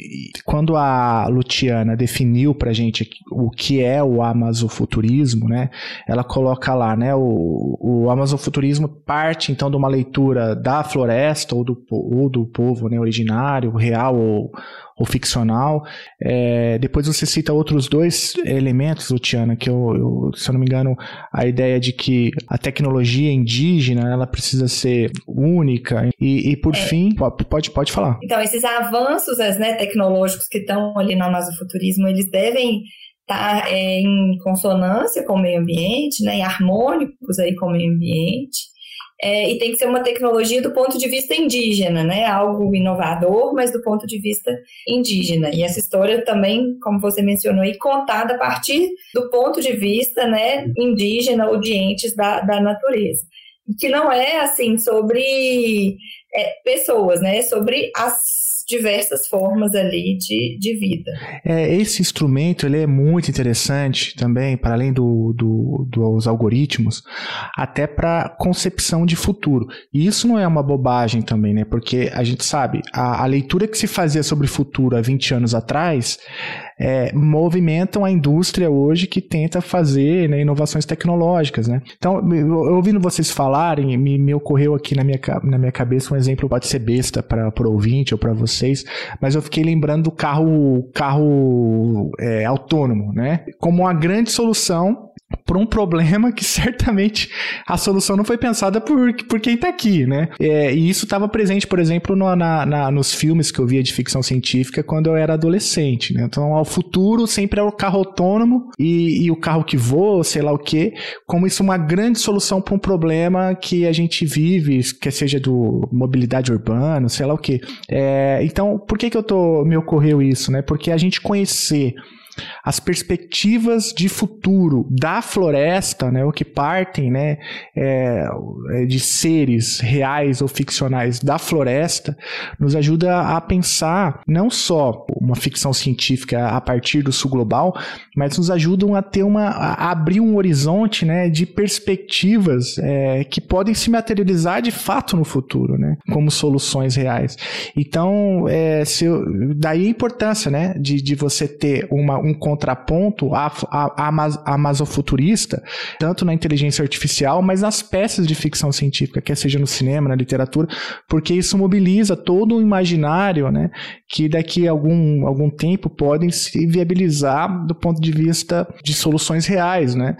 quando a Luciana definiu pra gente o que é o amazofuturismo, né? Ela coloca lá, né? O, o amazofuturismo parte então de uma leitura da floresta ou do, ou do povo né, originário, real ou ou ficcional. É, depois você cita outros dois elementos, Luciana, que eu, eu, se eu não me engano, a ideia de que a tecnologia indígena ela precisa ser única e, e por é. fim, pode, pode falar. Então, esses avanços né, tecnológicos que estão ali no amazofuturismo, eles devem estar tá, é, em consonância com o meio ambiente, né, em harmônicos aí com o meio ambiente é, e tem que ser uma tecnologia do ponto de vista indígena, né? Algo inovador, mas do ponto de vista indígena. E essa história também, como você mencionou, aí, contada a partir do ponto de vista né, indígena ou de entes da, da natureza. Que não é assim sobre é, pessoas, né? Sobre as diversas formas ali de, de vida. É, esse instrumento ele é muito interessante também, para além do, do, dos algoritmos, até para concepção de futuro. E isso não é uma bobagem também, né? Porque a gente sabe, a, a leitura que se fazia sobre futuro há 20 anos atrás é, movimentam a indústria hoje que tenta fazer né, inovações tecnológicas. Né? Então, ouvindo vocês falarem, me, me ocorreu aqui na minha, na minha cabeça um exemplo, pode ser besta para o ouvinte ou para vocês, mas eu fiquei lembrando do carro, carro é, autônomo, né? como uma grande solução por um problema que certamente a solução não foi pensada por, por quem está aqui, né? É, e isso estava presente, por exemplo, no, na, na, nos filmes que eu via de ficção científica quando eu era adolescente, né? Então, ao futuro sempre é o carro autônomo e, e o carro que voa, sei lá o quê, como isso é uma grande solução para um problema que a gente vive, que seja do mobilidade urbana, sei lá o quê. É, então, por que que eu tô, me ocorreu isso, né? Porque a gente conhecer as perspectivas de futuro da floresta, né, o que partem né, é, é, de seres reais ou ficcionais da floresta, nos ajuda a pensar não só uma ficção científica a partir do sul global, mas nos ajudam a ter uma a abrir um horizonte né, de perspectivas é, que podem se materializar de fato no futuro, né, como soluções reais. Então, é, eu, daí a importância né, de, de você ter uma, um contraponto à, à, à amazofuturista, tanto na inteligência artificial, mas nas peças de ficção científica, quer seja no cinema, na literatura, porque isso mobiliza todo um imaginário né, que daqui a algum, algum tempo podem se viabilizar do ponto de vista de soluções reais. Né?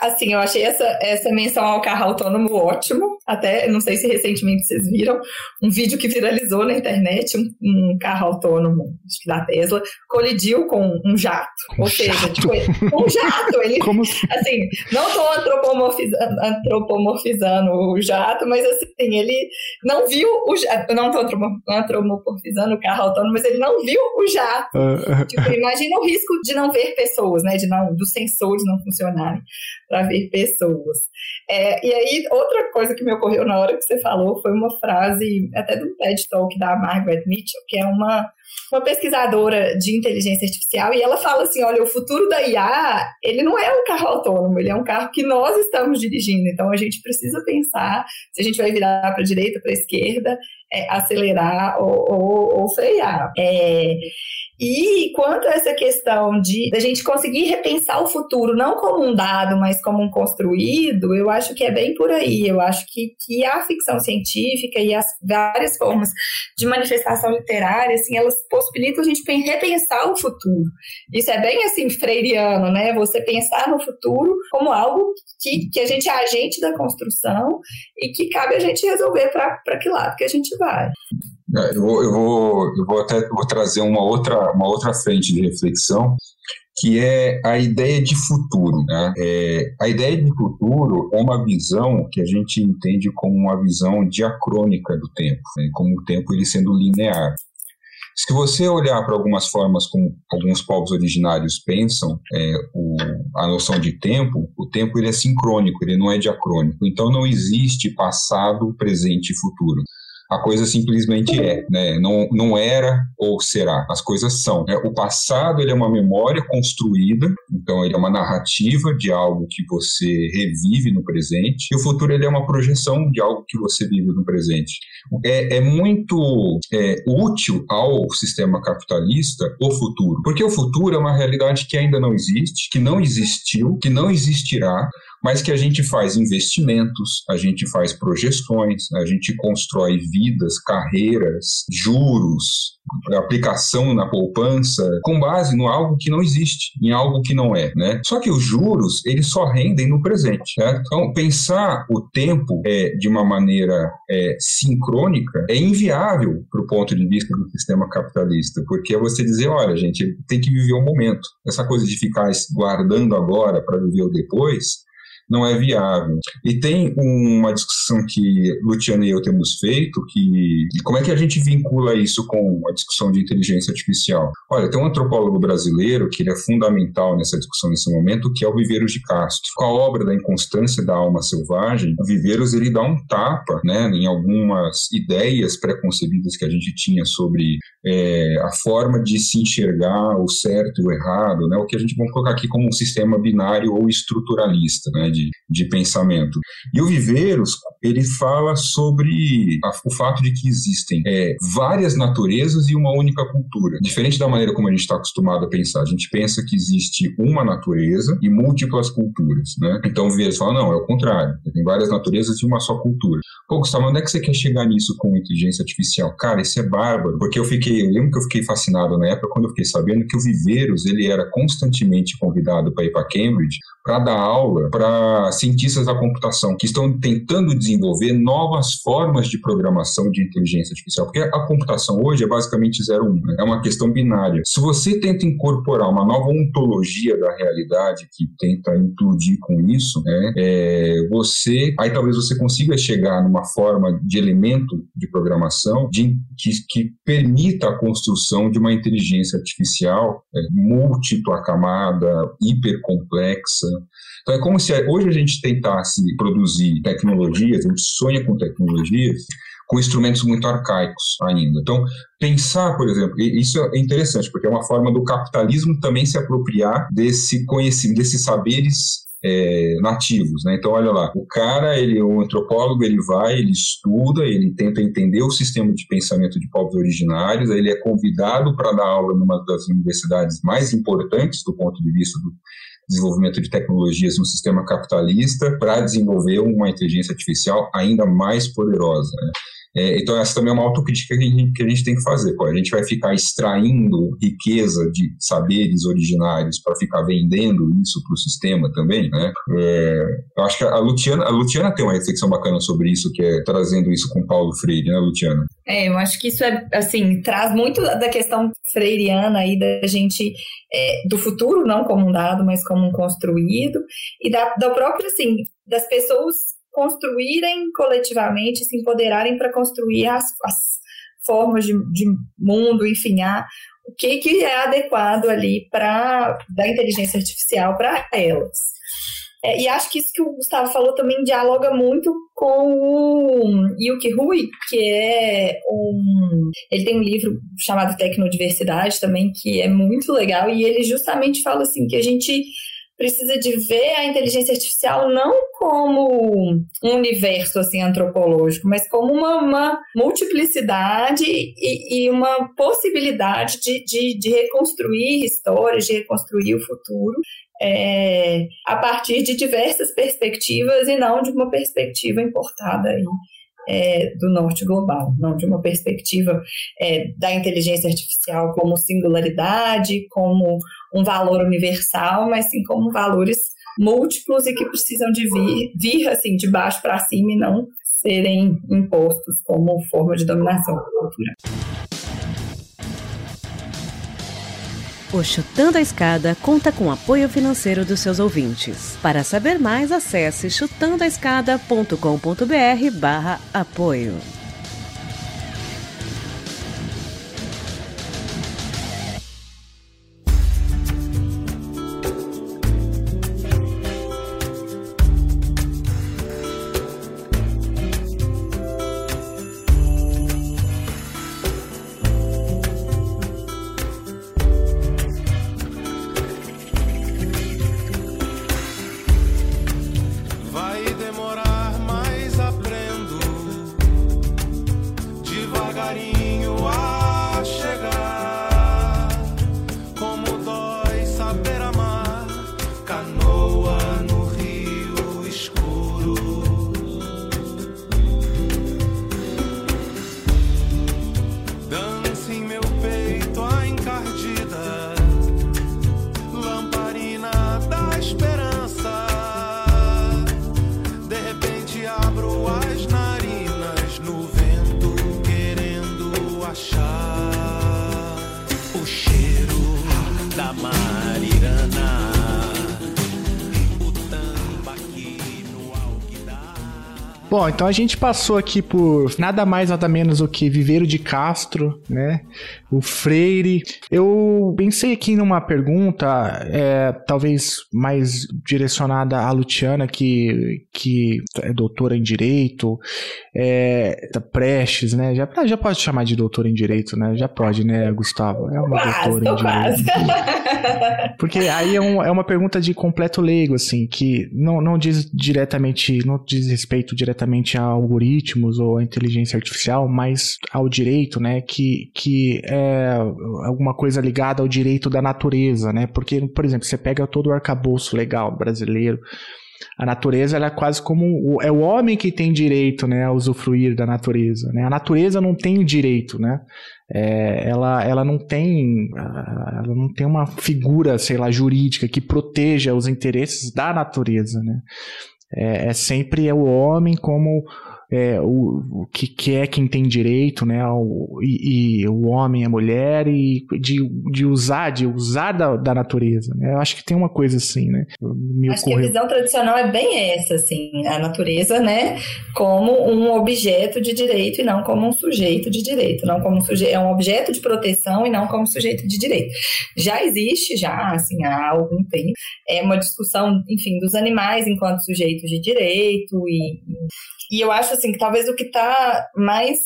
Assim, eu achei essa, essa menção ao carro autônomo ótimo. Até, não sei se recentemente vocês viram, um vídeo que viralizou na internet, um, um carro autônomo, acho que da Tesla, colidiu com um jato. Um Ou seja, jato. Tipo, um jato. Ele, Como... assim, não estou antropomorfizando, antropomorfizando o jato, mas assim, ele não viu o jato. Não estou antropomorfizando o carro autônomo, mas ele não viu o jato. Uh... Tipo, imagina o risco de não ver pessoas, né? De não, dos sensores não funcionarem para ver pessoas. É, e aí, outra coisa que me ocorreu na hora que você falou foi uma frase até do TED Talk da Margaret Mitchell, que é uma, uma pesquisadora de inteligência artificial, e ela fala assim: olha, o futuro da IA, ele não é um carro autônomo, ele é um carro que nós estamos dirigindo. Então, a gente precisa pensar se a gente vai virar para a direita, para a esquerda, é, acelerar ou, ou, ou frear. É, E quanto a essa questão de da gente conseguir repensar o futuro, não como um dado, mas como um construído, eu acho que é bem por aí. Eu acho que, que a ficção científica e as várias formas de manifestação literária, assim, elas possibilitam a gente repensar o futuro. Isso é bem assim freiriano, né? Você pensar no futuro como algo que, que a gente é agente da construção e que cabe a gente resolver para que lado que a gente vai. É, eu vou, eu vou, eu vou até vou trazer uma outra, uma outra frente de reflexão, que é a ideia de futuro. Né? É, a ideia de futuro é uma visão que a gente entende como uma visão diacrônica do tempo, né? como o tempo ele sendo linear. Se você olhar para algumas formas como alguns povos originários pensam é, o, a noção de tempo, o tempo ele é sincrônico, ele não é diacrônico. Então não existe passado, presente e futuro a coisa simplesmente é, né? Não, não era ou será, as coisas são. Né? O passado ele é uma memória construída, então ele é uma narrativa de algo que você revive no presente, e o futuro ele é uma projeção de algo que você vive no presente. É, é muito é, útil ao sistema capitalista o futuro, porque o futuro é uma realidade que ainda não existe, que não existiu, que não existirá, mas que a gente faz investimentos, a gente faz projeções, a gente constrói vidas, carreiras, juros, aplicação na poupança, com base no algo que não existe, em algo que não é, né? Só que os juros, eles só rendem no presente? Então, pensar o tempo é, de uma maneira é, sincrônica é inviável para o ponto de vista do sistema capitalista, porque é você dizer, olha, gente, tem que viver o momento. Essa coisa de ficar guardando agora para viver o depois, não é viável. E tem uma discussão que Luciano e eu temos feito, que como é que a gente vincula isso com a discussão de inteligência artificial? Olha, tem um antropólogo brasileiro que ele é fundamental nessa discussão nesse momento, que é o Viveiros de Castro. Com a obra da inconstância da alma selvagem, o Viveiros ele dá um tapa né, em algumas ideias preconcebidas que a gente tinha sobre é, a forma de se enxergar o certo e o errado, né, o que a gente vai colocar aqui como um sistema binário ou estruturalista, né, de de, de pensamento. E o Viveiros, ele fala sobre a, o fato de que existem é, várias naturezas e uma única cultura. Diferente da maneira como a gente está acostumado a pensar. A gente pensa que existe uma natureza e múltiplas culturas, né? Então o Viveiros fala, não, é o contrário. Tem várias naturezas e uma só cultura. Pô, Gustavo, onde é que você quer chegar nisso com inteligência artificial? Cara, isso é bárbaro. Porque eu fiquei, eu lembro que eu fiquei fascinado na época quando eu fiquei sabendo que o Viveiros, ele era constantemente convidado para ir para Cambridge para dar aula para cientistas da computação que estão tentando desenvolver novas formas de programação de inteligência artificial, porque a computação hoje é basicamente 0 1, né? é uma questão binária. Se você tenta incorporar uma nova ontologia da realidade que tenta implodir com isso, né, é, você aí talvez você consiga chegar numa forma de elemento de programação de, que, que permita a construção de uma inteligência artificial é, múltipla camada, hipercomplexa, então é como se hoje a gente tentasse produzir tecnologias, a gente sonha com tecnologias com instrumentos muito arcaicos ainda. Então, pensar, por exemplo, isso é interessante, porque é uma forma do capitalismo também se apropriar desse conhecimento, desses saberes é, nativos, né? Então, olha lá, o cara, ele é um antropólogo, ele vai, ele estuda, ele tenta entender o sistema de pensamento de povos originários, ele é convidado para dar aula numa das universidades mais importantes do ponto de vista do desenvolvimento de tecnologias no sistema capitalista para desenvolver uma inteligência artificial ainda mais poderosa. Né? É, então, essa também é uma autocrítica que a gente, que a gente tem que fazer. Pô. A gente vai ficar extraindo riqueza de saberes originários para ficar vendendo isso para o sistema também, né? É, eu acho que a Luciana, a Luciana tem uma reflexão bacana sobre isso, que é trazendo isso com Paulo Freire, né, Luciana? É, eu acho que isso é, assim, traz muito da questão freiriana aí da gente, é, do futuro, não como um dado, mas como um construído, e da, da própria, assim, das pessoas construírem coletivamente, se empoderarem para construir as, as formas de, de, mundo, enfim, a, o que, que é adequado ali para da inteligência artificial para elas. É, e acho que isso que o Gustavo falou também dialoga muito com o Yuki Rui, que é um. Ele tem um livro chamado Tecnodiversidade também, que é muito legal, e ele justamente fala assim que a gente precisa de ver a inteligência artificial não como um universo assim antropológico, mas como uma, uma multiplicidade e, e, uma possibilidade de, de, de, reconstruir histórias, de reconstruir o futuro. É, a partir de diversas perspectivas e não de uma perspectiva importada aí é, do norte global, não de uma perspectiva é, da inteligência artificial como singularidade, como um valor universal, mas sim como valores múltiplos e que precisam de vir, vir assim de baixo para cima e não serem impostos como forma de dominação da cultura. O Chutando a Escada conta com apoio financeiro dos seus ouvintes. Para saber mais, acesse chutandoaescada.com.br barra apoio. Então a gente passou aqui por nada mais nada menos do que Viveiro de Castro, né? O Freire. Eu pensei aqui numa pergunta, é, talvez mais direcionada à Luciana, que, que é doutora em Direito, é, tá prestes, né? Já, já pode chamar de doutora em Direito, né? Já pode, né, Gustavo? É uma quase, doutora em Direito. Porque aí é, um, é uma pergunta de completo leigo, assim, que não, não diz diretamente, não diz respeito diretamente diretamente a algoritmos ou a inteligência artificial, mas ao direito, né, que, que é alguma coisa ligada ao direito da natureza, né, porque, por exemplo, você pega todo o arcabouço legal brasileiro, a natureza ela é quase como o, é o homem que tem direito né, a usufruir da natureza. Né? A natureza não tem direito, né? É, ela, ela não tem ela não tem uma figura, sei lá, jurídica que proteja os interesses da natureza, né? é, é sempre é o homem como é, o, o que, que é quem tem direito, né? O, e, e, o homem, a mulher, e de, de usar, de usar da, da natureza. Né? Eu acho que tem uma coisa assim, né? Me acho ocorreu... que a visão tradicional é bem essa, assim, a natureza, né? Como um objeto de direito e não como um sujeito de direito, não como um sujeito, é um objeto de proteção e não como sujeito de direito. Já existe, já, assim, há algum tempo, é uma discussão, enfim, dos animais enquanto sujeitos de direito e e eu acho assim que talvez o que está mais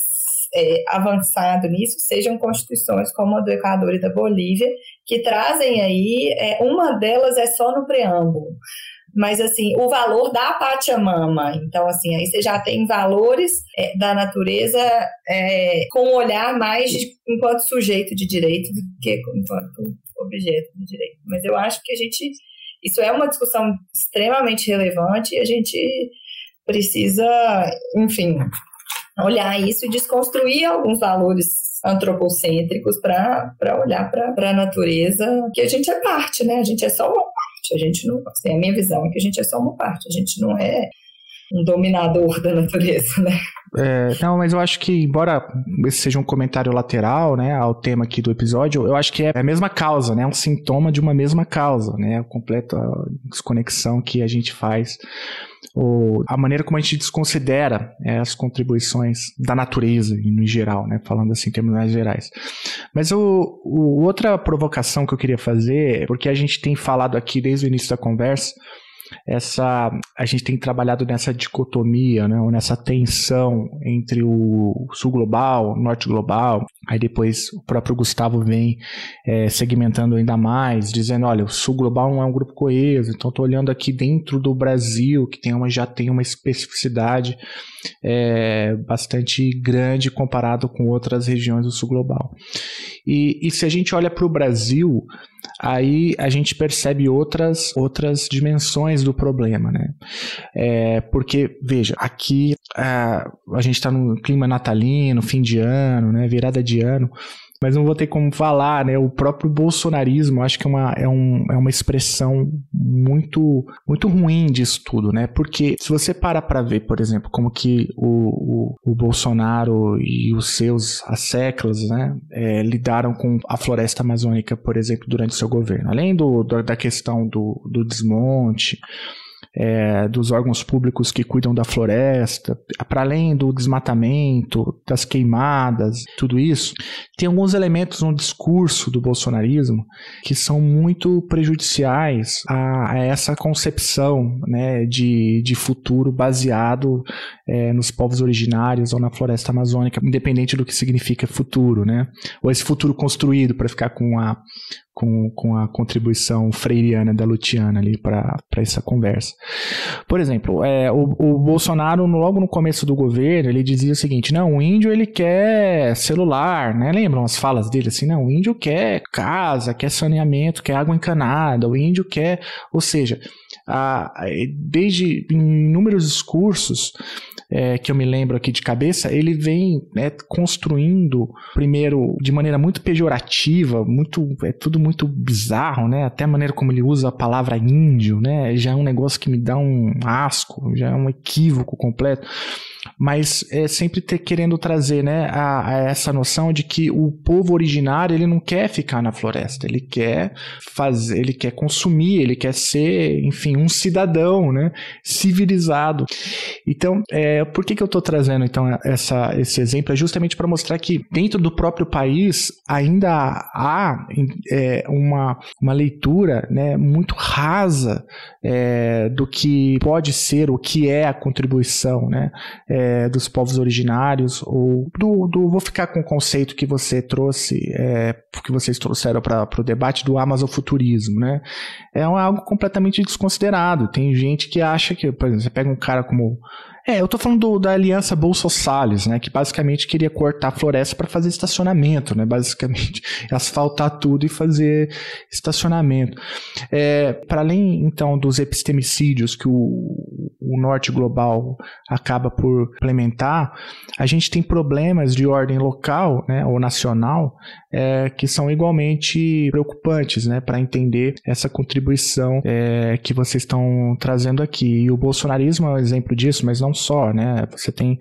é, avançado nisso sejam constituições como a do Equador e da Bolívia, que trazem aí, é, uma delas é só no preâmbulo, mas assim, o valor da Pachamama. Então, assim, aí você já tem valores é, da natureza é, com um olhar mais de, enquanto sujeito de direito do que enquanto objeto de direito. Mas eu acho que a gente. Isso é uma discussão extremamente relevante e a gente precisa, enfim, olhar isso e desconstruir alguns valores antropocêntricos para olhar para a natureza, que a gente é parte, né? A gente é só uma parte, a gente não. Assim, a minha visão é que a gente é só uma parte, a gente não é um dominador da natureza, né? É, não, mas eu acho que, embora esse seja um comentário lateral, né, ao tema aqui do episódio, eu acho que é a mesma causa, né, é um sintoma de uma mesma causa, né, a completa desconexão que a gente faz, ou a maneira como a gente desconsidera é, as contribuições da natureza, no geral, né, falando assim em termos mais gerais. Mas o, o outra provocação que eu queria fazer, porque a gente tem falado aqui desde o início da conversa, essa a gente tem trabalhado nessa dicotomia, né, ou nessa tensão entre o sul global, norte global, Aí depois o próprio Gustavo vem é, segmentando ainda mais, dizendo, olha, o Sul Global não é um grupo coeso, então estou olhando aqui dentro do Brasil, que tem uma, já tem uma especificidade é, bastante grande comparado com outras regiões do Sul Global. E, e se a gente olha para o Brasil, aí a gente percebe outras, outras dimensões do problema, né? É, porque, veja, aqui a, a gente está no clima natalino, fim de ano, né, virada de ano, mas não vou ter como falar, né? O próprio bolsonarismo, acho que é uma, é, um, é uma expressão muito, muito ruim disso tudo, né? Porque se você para para ver, por exemplo, como que o, o, o Bolsonaro e os seus asseclas, né, é, lidaram com a floresta amazônica, por exemplo, durante seu governo, além do, da questão do, do desmonte, é, dos órgãos públicos que cuidam da floresta, para além do desmatamento, das queimadas, tudo isso, tem alguns elementos no discurso do bolsonarismo que são muito prejudiciais a, a essa concepção né, de, de futuro baseado é, nos povos originários ou na floresta amazônica, independente do que significa futuro, né? Ou esse futuro construído para ficar com a com, com a contribuição freiriana da Lutiana ali para essa conversa. Por exemplo, é, o, o Bolsonaro, logo no começo do governo, ele dizia o seguinte: não, o índio ele quer celular, né? Lembram as falas dele assim? Não, o índio quer casa, quer saneamento, quer água encanada, o índio quer. Ou seja, a, desde inúmeros discursos é, que eu me lembro aqui de cabeça, ele vem né, construindo, primeiro, de maneira muito pejorativa, muito, é tudo muito bizarro, né? Até a maneira como ele usa a palavra índio, né? Já é um negócio que me dá um asco, já é um equívoco completo mas é sempre ter, querendo trazer né, a, a, essa noção de que o povo originário ele não quer ficar na floresta, ele quer fazer, ele quer consumir, ele quer ser, enfim, um cidadão, né, civilizado. Então, é, por que, que eu estou trazendo então essa, esse exemplo? É justamente para mostrar que dentro do próprio país ainda há é, uma, uma leitura né, muito rasa é, do que pode ser, o que é a contribuição, né? É, dos povos originários, ou do, do, Vou ficar com o conceito que você trouxe, é, que vocês trouxeram para o debate do amazofuturismo, né? É algo completamente desconsiderado. Tem gente que acha que, por exemplo, você pega um cara como é, eu tô falando do, da aliança Bolsa Salles, né, que basicamente queria cortar a floresta para fazer estacionamento, né, basicamente asfaltar tudo e fazer estacionamento. É, para além então dos epistemicídios que o, o norte global acaba por implementar, a gente tem problemas de ordem local, né, ou nacional, é, que são igualmente preocupantes, né, para entender essa contribuição é, que vocês estão trazendo aqui. E o bolsonarismo é um exemplo disso, mas não só, né? Você tem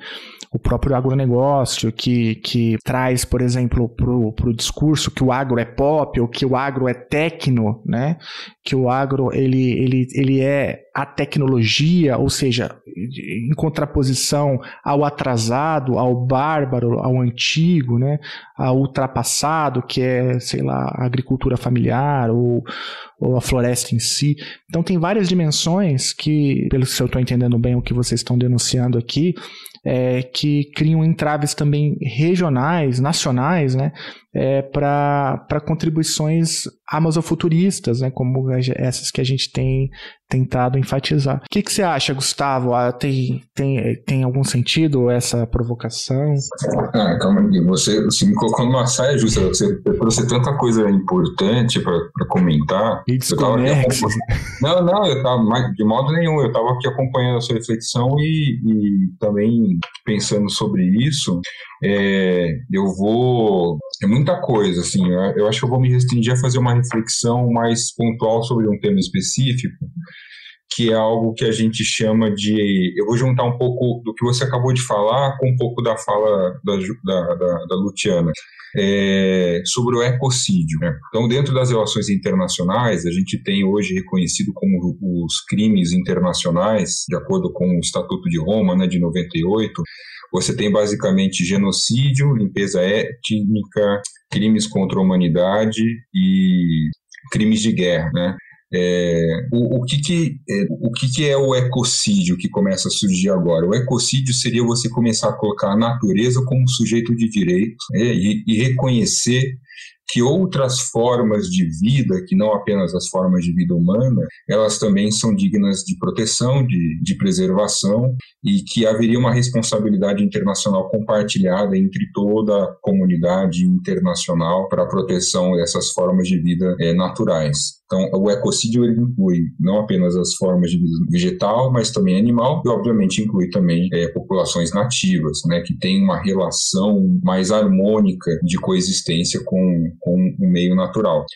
o próprio agronegócio que, que traz, por exemplo, para o discurso que o agro é pop ou que o agro é tecno, né? Que o agro ele, ele, ele é a tecnologia, ou seja, em contraposição ao atrasado, ao bárbaro, ao antigo, né? Ao ultrapassado, que é, sei lá, a agricultura familiar ou, ou a floresta em si. Então tem várias dimensões que, pelo que eu estou entendendo bem o que vocês estão denunciando aqui, é, que criam entraves também regionais, nacionais, né, é, para contribuições amazofuturistas, né, como essas que a gente tem tentado enfatizar. O que, que você acha, Gustavo? Ah, tem, tem, tem algum sentido essa provocação? Ah, calma aí, você, você me colocou numa saia justa, você trouxe tanta coisa importante para comentar. E. Não, não, eu tava, de modo nenhum, eu estava aqui acompanhando a sua reflexão e, e também pensando sobre isso. É, eu vou. É muita coisa, assim. Eu acho que eu vou me restringir a fazer uma reflexão mais pontual sobre um tema específico, que é algo que a gente chama de. Eu vou juntar um pouco do que você acabou de falar com um pouco da fala da, da, da, da Luciana. É, sobre o ecocídio. Né? Então, dentro das relações internacionais, a gente tem hoje reconhecido como os crimes internacionais, de acordo com o Estatuto de Roma, né, de 98, você tem basicamente genocídio, limpeza étnica, crimes contra a humanidade e crimes de guerra, né? É, o, o, que, que, é, o que, que é o ecocídio que começa a surgir agora? O ecocídio seria você começar a colocar a natureza como sujeito de direito né, e, e reconhecer que outras formas de vida, que não apenas as formas de vida humana, elas também são dignas de proteção, de, de preservação, e que haveria uma responsabilidade internacional compartilhada entre toda a comunidade internacional para a proteção dessas formas de vida é, naturais. Então, o ecocídio ele inclui não apenas as formas de vida vegetal, mas também animal, e obviamente inclui também é, populações nativas, né, que têm uma relação mais harmônica de coexistência com, com o meio natural.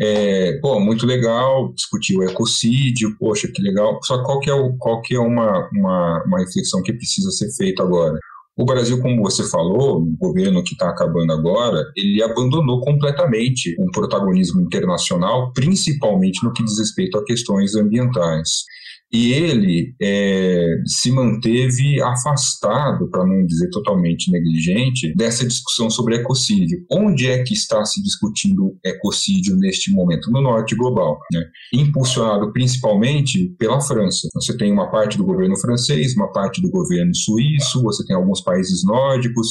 É, pô, muito legal discutir o ecocídio, poxa, que legal. Só qual que é, o, qual que é uma, uma, uma reflexão que precisa ser feita agora? O Brasil, como você falou, o governo que está acabando agora, ele abandonou completamente um protagonismo internacional, principalmente no que diz respeito a questões ambientais e ele é, se manteve afastado, para não dizer totalmente negligente, dessa discussão sobre ecocídio. Onde é que está se discutindo ecocídio neste momento? No norte global, né? impulsionado principalmente pela França. Você tem uma parte do governo francês, uma parte do governo suíço, você tem alguns países nórdicos,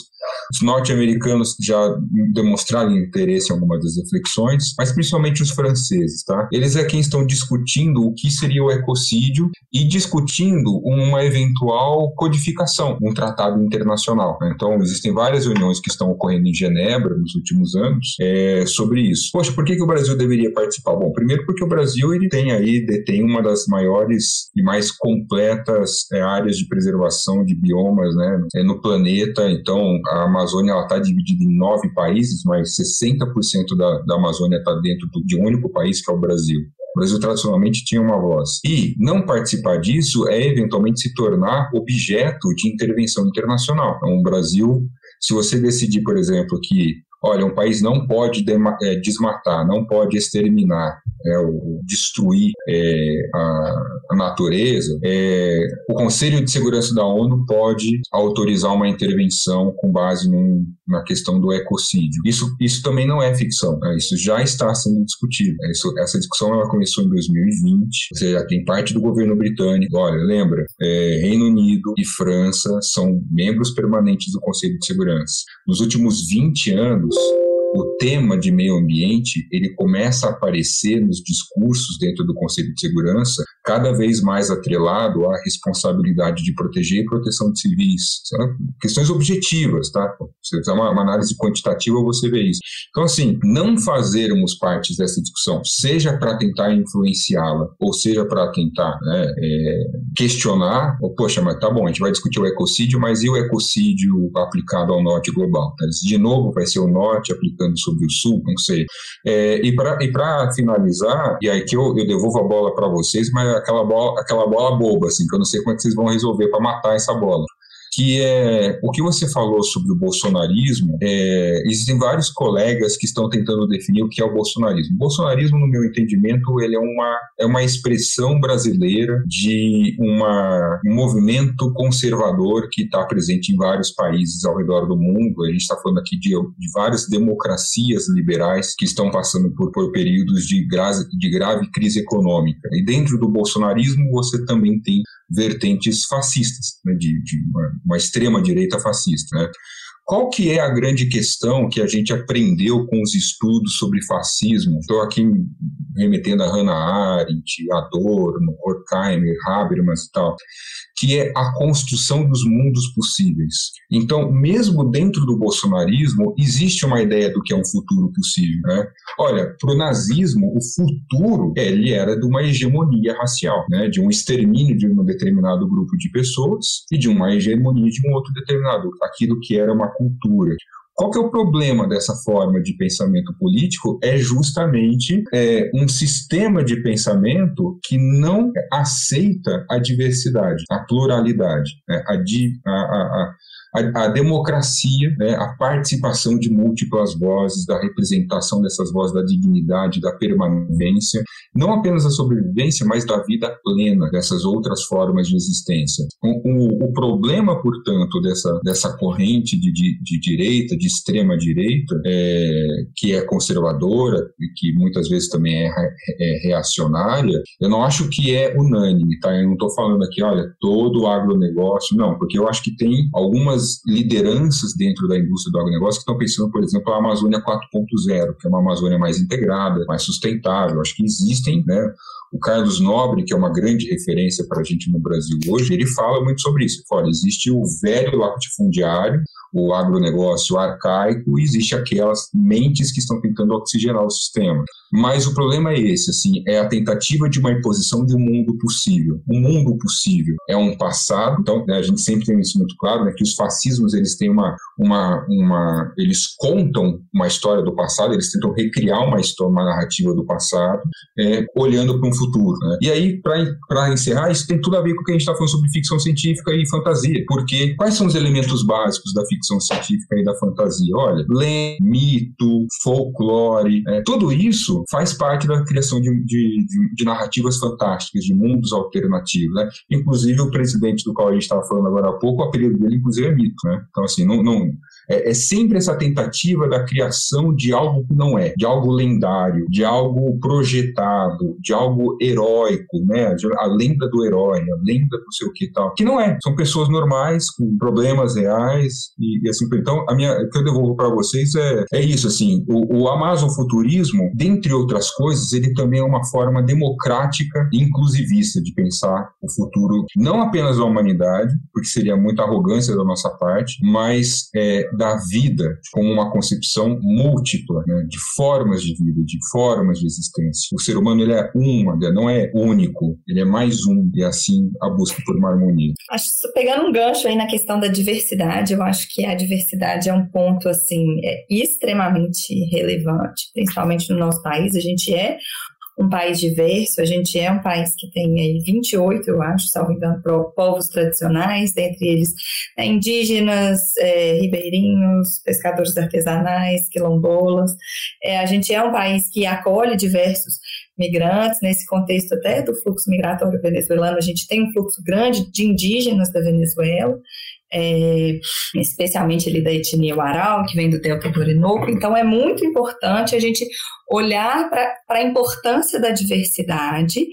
os norte-americanos já demonstraram interesse em algumas das reflexões, mas principalmente os franceses, tá? Eles é quem estão discutindo o que seria o ecocídio e discutindo uma eventual codificação, um tratado internacional. Né? Então, existem várias reuniões que estão ocorrendo em Genebra nos últimos anos é, sobre isso. Poxa, por que, que o Brasil deveria participar? Bom, primeiro porque o Brasil ele tem aí, detém uma das maiores e mais completas é, áreas de preservação de biomas né, é, no planeta. Então, a Amazônia está dividida em nove países, mas 60% da, da Amazônia está dentro de um único país, que é o Brasil. Brasil tradicionalmente tinha uma voz. E não participar disso é eventualmente se tornar objeto de intervenção internacional. Então, o Brasil, se você decidir, por exemplo, que olha, um país não pode é, desmatar, não pode exterminar, é, ou destruir é, a, a, natureza, é, o Conselho de Segurança da ONU pode autorizar uma intervenção com base num, na questão do ecocídio. Isso, isso também não é ficção, né? isso já está sendo discutido. Né? Isso, essa discussão ela começou em 2020, ou seja, tem parte do governo britânico. Olha, lembra, Reino Unido e França são membros permanentes do Conselho de Segurança. Nos últimos 20 anos, o tema de meio ambiente ele começa a aparecer nos discursos dentro do Conselho de Segurança cada vez mais atrelado à responsabilidade de proteger e proteção de civis. São questões objetivas, tá? Se você fizer uma, uma análise quantitativa, você vê isso. Então, assim, não fazermos parte dessa discussão, seja para tentar influenciá-la, ou seja para tentar né, é, questionar, ou, poxa, mas tá bom, a gente vai discutir o ecocídio, mas e o ecocídio aplicado ao norte global? De novo, vai ser o norte aplicando sobre o sul? Não sei. É, e para finalizar, e aí que eu, eu devolvo a bola para vocês, mas aquela bola, aquela bola boba, assim, que eu não sei como é que vocês vão resolver para matar essa bola que é o que você falou sobre o bolsonarismo. É, existem vários colegas que estão tentando definir o que é o bolsonarismo. O bolsonarismo, no meu entendimento, ele é uma, é uma expressão brasileira de uma, um movimento conservador que está presente em vários países ao redor do mundo. A gente está falando aqui de, de várias democracias liberais que estão passando por, por períodos de, gra, de grave crise econômica. E dentro do bolsonarismo, você também tem vertentes fascistas, né, de, de uma, uma extrema-direita fascista. Né? Qual que é a grande questão que a gente aprendeu com os estudos sobre fascismo? Estou aqui remetendo a Hannah Arendt, Adorno, Horkheimer, Habermas e tal que é a construção dos mundos possíveis. Então, mesmo dentro do bolsonarismo, existe uma ideia do que é um futuro possível. Né? Olha, para o nazismo, o futuro ele era de uma hegemonia racial, né? de um extermínio de um determinado grupo de pessoas e de uma hegemonia de um outro determinado, aquilo que era uma cultura. Qual que é o problema dessa forma de pensamento político? É justamente é, um sistema de pensamento que não aceita a diversidade, a pluralidade, né? a, a, a a, a democracia, né, a participação de múltiplas vozes, da representação dessas vozes, da dignidade, da permanência, não apenas da sobrevivência, mas da vida plena dessas outras formas de existência. O, o, o problema, portanto, dessa, dessa corrente de, de, de direita, de extrema direita, é, que é conservadora e que muitas vezes também é, é reacionária, eu não acho que é unânime, tá? Eu não estou falando aqui, olha, todo o agronegócio, não, porque eu acho que tem algumas lideranças dentro da indústria do agronegócio que estão pensando, por exemplo, a Amazônia 4.0, que é uma Amazônia mais integrada, mais sustentável. Acho que existem, né? O Carlos Nobre, que é uma grande referência para a gente no Brasil hoje, ele fala muito sobre isso. Fala, existe o velho latifundiário, o agronegócio arcaico, e existe aquelas mentes que estão tentando oxigenar o sistema. Mas o problema é esse, assim, é a tentativa de uma imposição de um mundo possível. O um mundo possível é um passado, então né, a gente sempre tem isso muito claro, né, que os fascismos eles têm uma, uma, uma, eles contam uma história do passado, eles tentam recriar uma história, uma narrativa do passado, é, olhando para um futuro. Né? E aí, para encerrar, isso tem tudo a ver com o que a gente está falando sobre ficção científica e fantasia, porque quais são os elementos básicos da ficção científica e da fantasia? Olha, lenda, mito, folclore, é, tudo isso faz parte da criação de, de, de, de, narrativas fantásticas, de mundos alternativos. Né? Inclusive, o presidente do qual a gente estava falando agora há pouco, o apelido dele, inclusive, é mito. Né? Então, assim, não, não é, é, sempre essa tentativa da criação de algo que não é, de algo lendário, de algo projetado, de algo heróico, né? A lenda do herói, a lenda do sei o que tal, que não é. São pessoas normais com problemas reais e, e assim. Então, a minha, o que eu devolvo para vocês é, é isso, assim. O, o amazofuturismo, dentre outras coisas, ele também é uma forma democrática e inclusivista de pensar o futuro, não apenas da humanidade, porque seria muita arrogância da nossa parte, mas é, da vida como uma concepção múltipla, né, de formas de vida, de formas de existência. O ser humano ele é uma, não é único, ele é mais um, e assim a busca por uma harmonia. Acho pegando um gancho aí na questão da diversidade, eu acho que a diversidade é um ponto assim é extremamente relevante, principalmente no nosso país. A gente é um país diverso, a gente é um país que tem aí 28, eu acho, salvo engano, povos tradicionais, dentre eles né, indígenas, é, ribeirinhos, pescadores artesanais, quilombolas. É, a gente é um país que acolhe diversos migrantes, nesse contexto até do fluxo migratório venezuelano, a gente tem um fluxo grande de indígenas da Venezuela, é, especialmente ali da etnia Uaral, que vem do Delta do Orinoco. Então, é muito importante a gente olhar para a importância da diversidade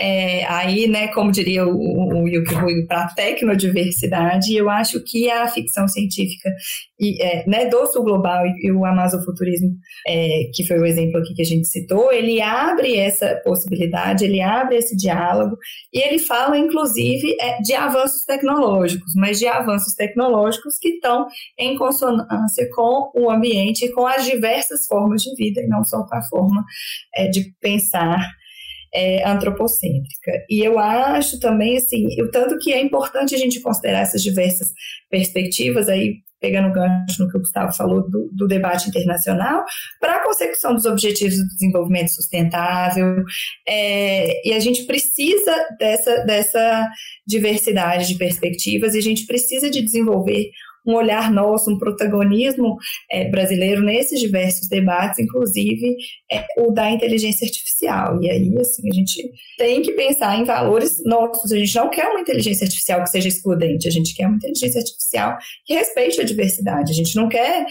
é, aí, né, como diria o, Yuki Rui, para a tecnodiversidade, eu acho que a ficção científica e, é, né, do sul global e, e o amazofuturismo, é, que foi o exemplo aqui que a gente citou, ele abre essa possibilidade, ele abre esse diálogo e ele fala, inclusive, é, de avanços tecnológicos, mas de avanços tecnológicos que estão em consonância com o ambiente e com as diversas formas de vida, e não só com a forma é, de pensar é, antropocêntrica. E eu acho também, assim, o tanto que é importante a gente considerar essas diversas perspectivas, aí pegando o gancho no que o Gustavo falou do, do debate internacional, para a consecução dos objetivos do desenvolvimento sustentável. É, e a gente precisa dessa, dessa diversidade de perspectivas e a gente precisa de desenvolver um olhar nosso, um protagonismo é, brasileiro nesses diversos debates, inclusive é, o da inteligência artificial. E aí, assim, a gente tem que pensar em valores nossos. A gente não quer uma inteligência artificial que seja excludente, a gente quer uma inteligência artificial que respeite a diversidade. A gente não quer.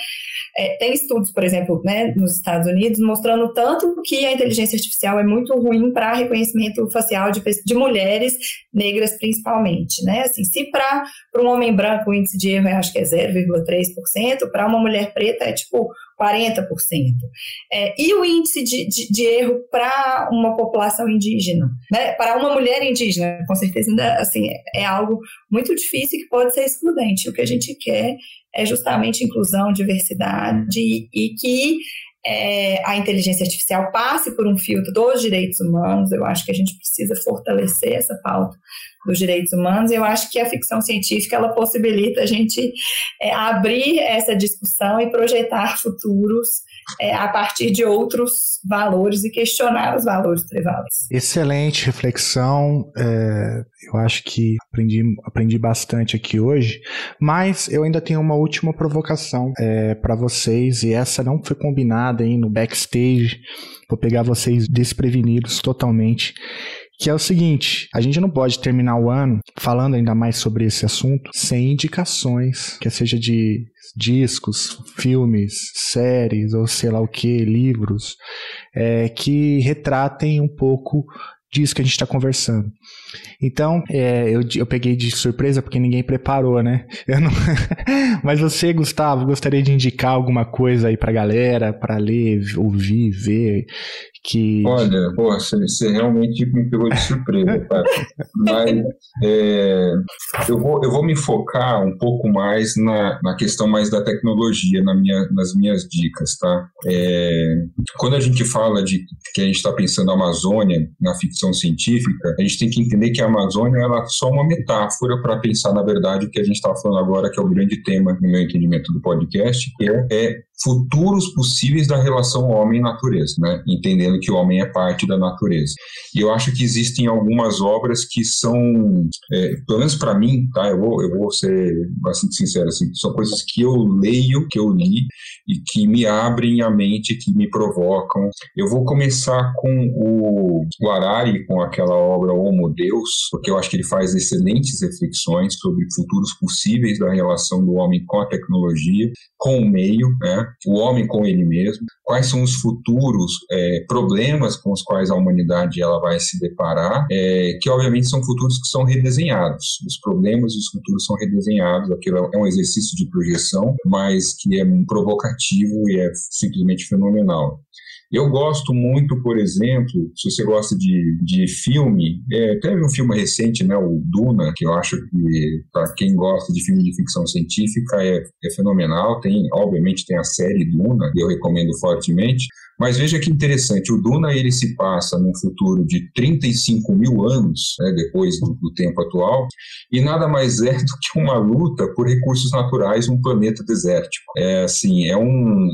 É, tem estudos, por exemplo, né, nos Estados Unidos, mostrando tanto que a inteligência artificial é muito ruim para reconhecimento facial de, de mulheres negras, principalmente. Né? Assim, se para um homem branco o índice de erro é, acho que é 0,3%, para uma mulher preta é tipo 40%. É, e o índice de, de, de erro para uma população indígena, né? para uma mulher indígena, com certeza ainda assim, é algo muito difícil que pode ser excludente. O que a gente quer é justamente inclusão, diversidade e que é, a inteligência artificial passe por um filtro dos direitos humanos. Eu acho que a gente precisa fortalecer essa pauta dos direitos humanos. Eu acho que a ficção científica ela possibilita a gente é, abrir essa discussão e projetar futuros é, a partir de outros valores e questionar os valores prevalentes. Excelente reflexão. É, eu acho que aprendi, aprendi bastante aqui hoje, mas eu ainda tenho uma última provocação é, para vocês, e essa não foi combinada aí no backstage. Vou pegar vocês desprevenidos totalmente que é o seguinte: a gente não pode terminar o ano falando ainda mais sobre esse assunto sem indicações, quer seja de discos, filmes, séries ou sei lá o que, livros, é, que retratem um pouco disso que a gente está conversando. Então, é, eu, eu peguei de surpresa porque ninguém preparou, né? Não... Mas você, Gustavo, gostaria de indicar alguma coisa aí pra galera, para ler, ouvir, ver, que... Olha, pô, você, realmente me pegou de surpresa, cara. Mas é, eu, vou, eu vou me focar um pouco mais na, na questão mais da tecnologia na minha, nas minhas dicas, tá? É, quando a gente fala de que a gente está pensando a Amazônia na ficção científica, a gente tem que entender que a Amazônia ela é só uma metáfora para pensar, na verdade, o que a gente está falando agora, que é o grande tema, no meu entendimento, do podcast, que é, é futuros possíveis da relação homem-natureza, né? entendendo que o homem é parte da natureza. E eu acho que existem algumas obras que são, é, pelo menos para mim, tá? eu, vou, eu vou ser bastante sincero, assim, são coisas que eu leio, que eu li e que me abrem a mente, que me provocam. Eu vou começar com o, o com aquela obra Homo Deus, porque eu acho que ele faz excelentes reflexões sobre futuros possíveis da relação do homem com a tecnologia, com o meio, né? O homem com ele mesmo, quais são os futuros é, problemas com os quais a humanidade ela vai se deparar, é, que obviamente são futuros que são redesenhados. Os problemas e os futuros são redesenhados, aquilo é um exercício de projeção, mas que é provocativo e é simplesmente fenomenal. Eu gosto muito, por exemplo, se você gosta de, de filme, é, teve um filme recente, né, o Duna, que eu acho que, para quem gosta de filme de ficção científica, é, é fenomenal. Tem, obviamente, tem a série Duna, que eu recomendo fortemente. Mas veja que interessante, o Duna ele se passa num futuro de 35 mil anos, né, depois do, do, tempo atual, e nada mais é do que uma luta por recursos naturais num planeta desértico. É assim, é um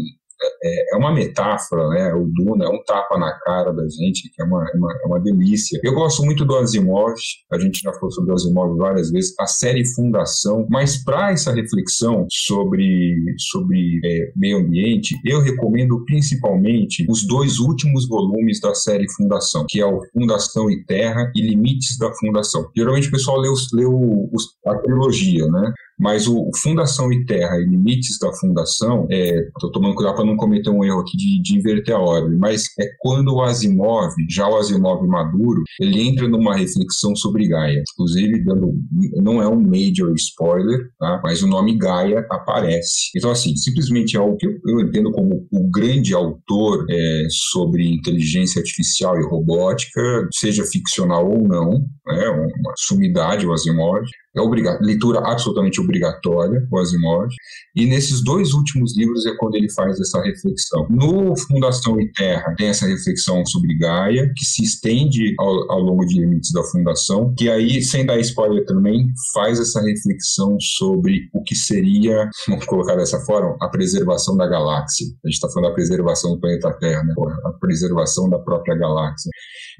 é, é uma metáfora, né? O Duna é um tapa na cara da gente, que é uma, é uma, é uma delícia. Eu gosto muito do Asimov, a gente já falou sobre o Asimov várias vezes, a série Fundação, mas para essa reflexão sobre, sobre é, meio ambiente, eu recomendo principalmente os dois últimos volumes da série Fundação, que é o Fundação e Terra e Limites da Fundação. Geralmente o pessoal lê, os, lê os, a trilogia, né? Mas o Fundação e Terra e Limites da Fundação, estou é, tomando cuidado para não cometer um erro aqui de, de, inverter a ordem, mas é quando o Asimov, já o Asimov maduro, ele entra numa reflexão sobre Gaia. Inclusive, dando, não é um major spoiler, tá? mas o nome Gaia aparece. Então, assim, simplesmente é o que eu entendo como o grande autor é, sobre inteligência artificial e robótica, seja ficcional ou não, né? uma sumidade, o Asimov é obriga leitura absolutamente obrigatória, o Asimov. E nesses dois últimos livros é quando ele faz essa reflexão. No Fundação e Terra tem essa reflexão sobre Gaia, que se estende ao, ao longo de limites da Fundação, que aí, sem dar spoiler também, faz essa reflexão sobre o que seria, vamos colocar dessa forma, a preservação da galáxia. A gente está falando da preservação do planeta Terra, né? a preservação da própria galáxia.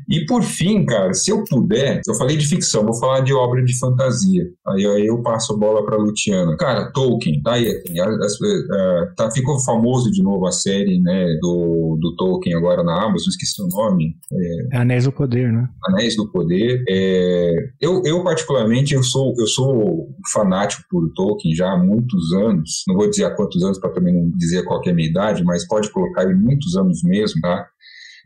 E por fim, cara, se eu puder, eu falei de ficção, vou falar de obra de fantasia. Aí, aí eu passo a bola para Luciana. Cara, Tolkien, tá aí, é, tá, ficou famoso de novo a série, né, do, do Tolkien agora na Amazon, esqueci o nome. É, Anéis do Poder, né? Anéis do Poder. É, eu, eu particularmente, eu sou, eu sou fanático por Tolkien já há muitos anos. Não vou dizer há quantos anos para também não dizer qual é a minha idade, mas pode colocar aí muitos anos mesmo, tá?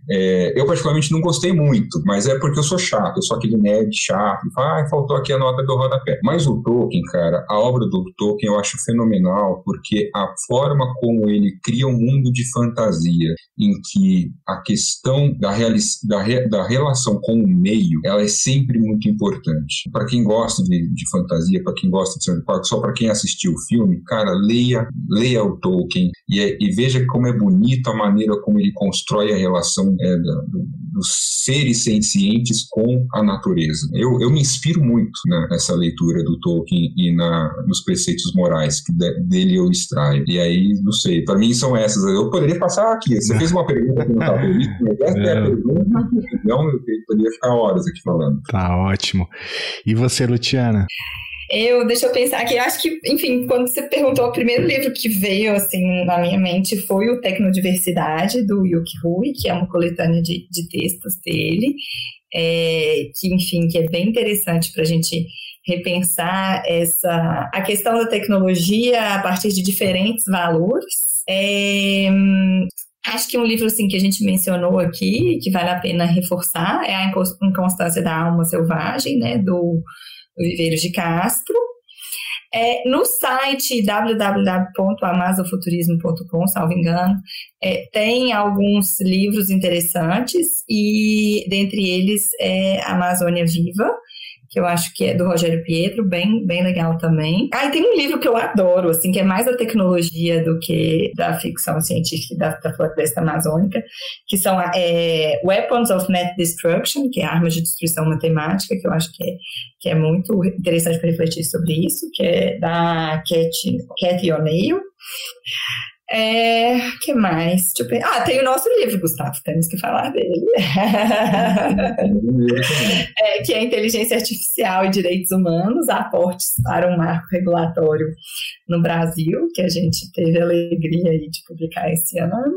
É, eu, particularmente, não gostei muito, mas é porque eu sou chato, eu sou aquele nerd chato. Ah, faltou aqui a nota do rodapé. Mas o Tolkien, cara, a obra do Tolkien eu acho fenomenal, porque a forma como ele cria um mundo de fantasia, em que a questão da, da, re da relação com o meio, ela é sempre muito importante. Para quem gosta de, de fantasia, para quem gosta de Sandra Park, só para quem assistiu o filme, cara, leia, leia o Tolkien e, é, e veja como é bonita a maneira como ele constrói a relação é, do, do, dos seres sencientes com a natureza. Eu, eu me inspiro muito né, nessa leitura do Tolkien e na, nos preceitos morais que de, dele eu extraio. E aí, não sei, para mim são essas. Eu poderia passar aqui. Você fez uma pergunta que não estava mas essa é a pergunta, então eu poderia ficar horas aqui falando. Tá ótimo. E você, Luciana? Eu, deixa eu pensar aqui, acho que, enfim, quando você perguntou, o primeiro livro que veio, assim, na minha mente foi o Tecnodiversidade, do Yuki Hui, que é uma coletânea de, de textos dele, é, que, enfim, que é bem interessante para a gente repensar essa, a questão da tecnologia a partir de diferentes valores. É, Acho que um livro assim que a gente mencionou aqui, que vale a pena reforçar, é A Inconstância da Alma Selvagem, né, do Viveiros de Castro. É, no site www.amazofuturismo.com, salvo engano, é, tem alguns livros interessantes e dentre eles é Amazônia Viva, que eu acho que é do Rogério Pietro, bem, bem legal também. Ah, e tem um livro que eu adoro, assim, que é mais da tecnologia do que da ficção científica da, da floresta amazônica, que são é, Weapons of Net Destruction, que é armas de destruição matemática, que eu acho que é, que é muito interessante para refletir sobre isso, que é da Cat, Cat O'Neill. É, que mais? Ah, tem o nosso livro, Gustavo, temos que falar dele. é, que é Inteligência Artificial e Direitos Humanos, aportes para um marco regulatório no Brasil, que a gente teve a alegria de publicar esse ano.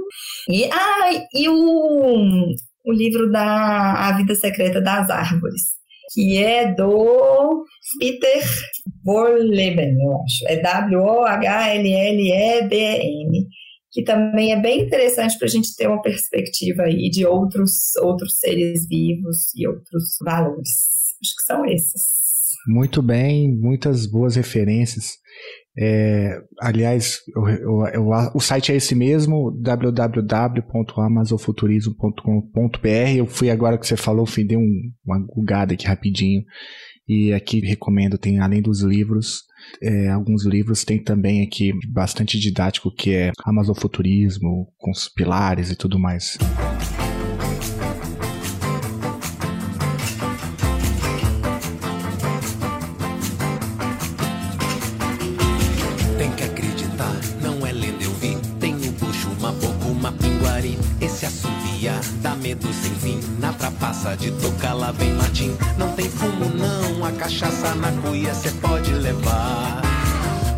E, ah, e o, o livro da A Vida Secreta das Árvores, que é do Peter Wolleben, eu acho. É W-O-H-L-L-E-B-N, que também é bem interessante para a gente ter uma perspectiva aí de outros, outros seres vivos e outros valores. Acho que são esses. Muito bem, muitas boas referências. É, aliás, eu, eu, eu, o site é esse mesmo, www.amazofuturismo.com.br. Eu fui agora que você falou, fui dei um, uma gugada aqui rapidinho. E aqui recomendo, tem além dos livros, é, alguns livros, tem também aqui bastante didático que é Amazofuturismo, com os pilares e tudo mais. De tocar lá vem Martim. Não tem fumo não, a cachaça na cuia cê pode levar.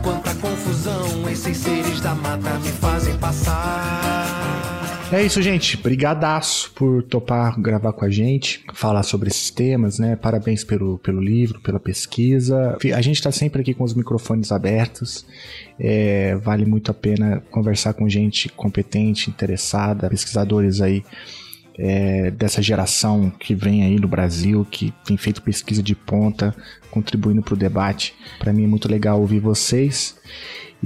Quanta confusão esses seres da mata me fazem passar. É isso, gente. Brigadaço por topar gravar com a gente, falar sobre esses temas, né? Parabéns pelo, pelo livro, pela pesquisa. A gente está sempre aqui com os microfones abertos. É, vale muito a pena conversar com gente competente, interessada, pesquisadores aí é, dessa geração que vem aí no Brasil, que tem feito pesquisa de ponta, contribuindo para o debate. Para mim é muito legal ouvir vocês.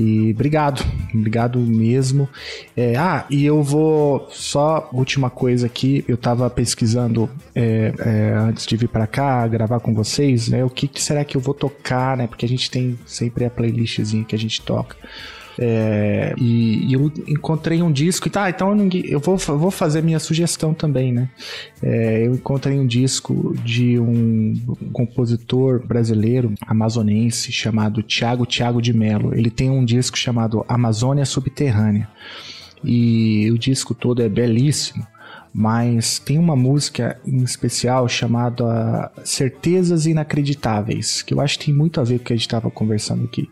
E obrigado, obrigado mesmo. É, ah, e eu vou só última coisa aqui. Eu estava pesquisando é, é, antes de vir para cá gravar com vocês, né? O que, que, será que eu vou tocar, né? Porque a gente tem sempre a playlistzinha que a gente toca. É, e, e, eu encontrei um disco e tá, então eu vou, vou fazer minha sugestão também, né? É, eu encontrei um disco de um, compositor brasileiro amazonense chamado Tiago Tiago de Melo. Ele tem um disco chamado Amazônia Subterrânea. E o disco todo é belíssimo mas tem uma música em especial chamada Certezas Inacreditáveis, que eu acho que tem muito a ver com o que a gente estava conversando aqui.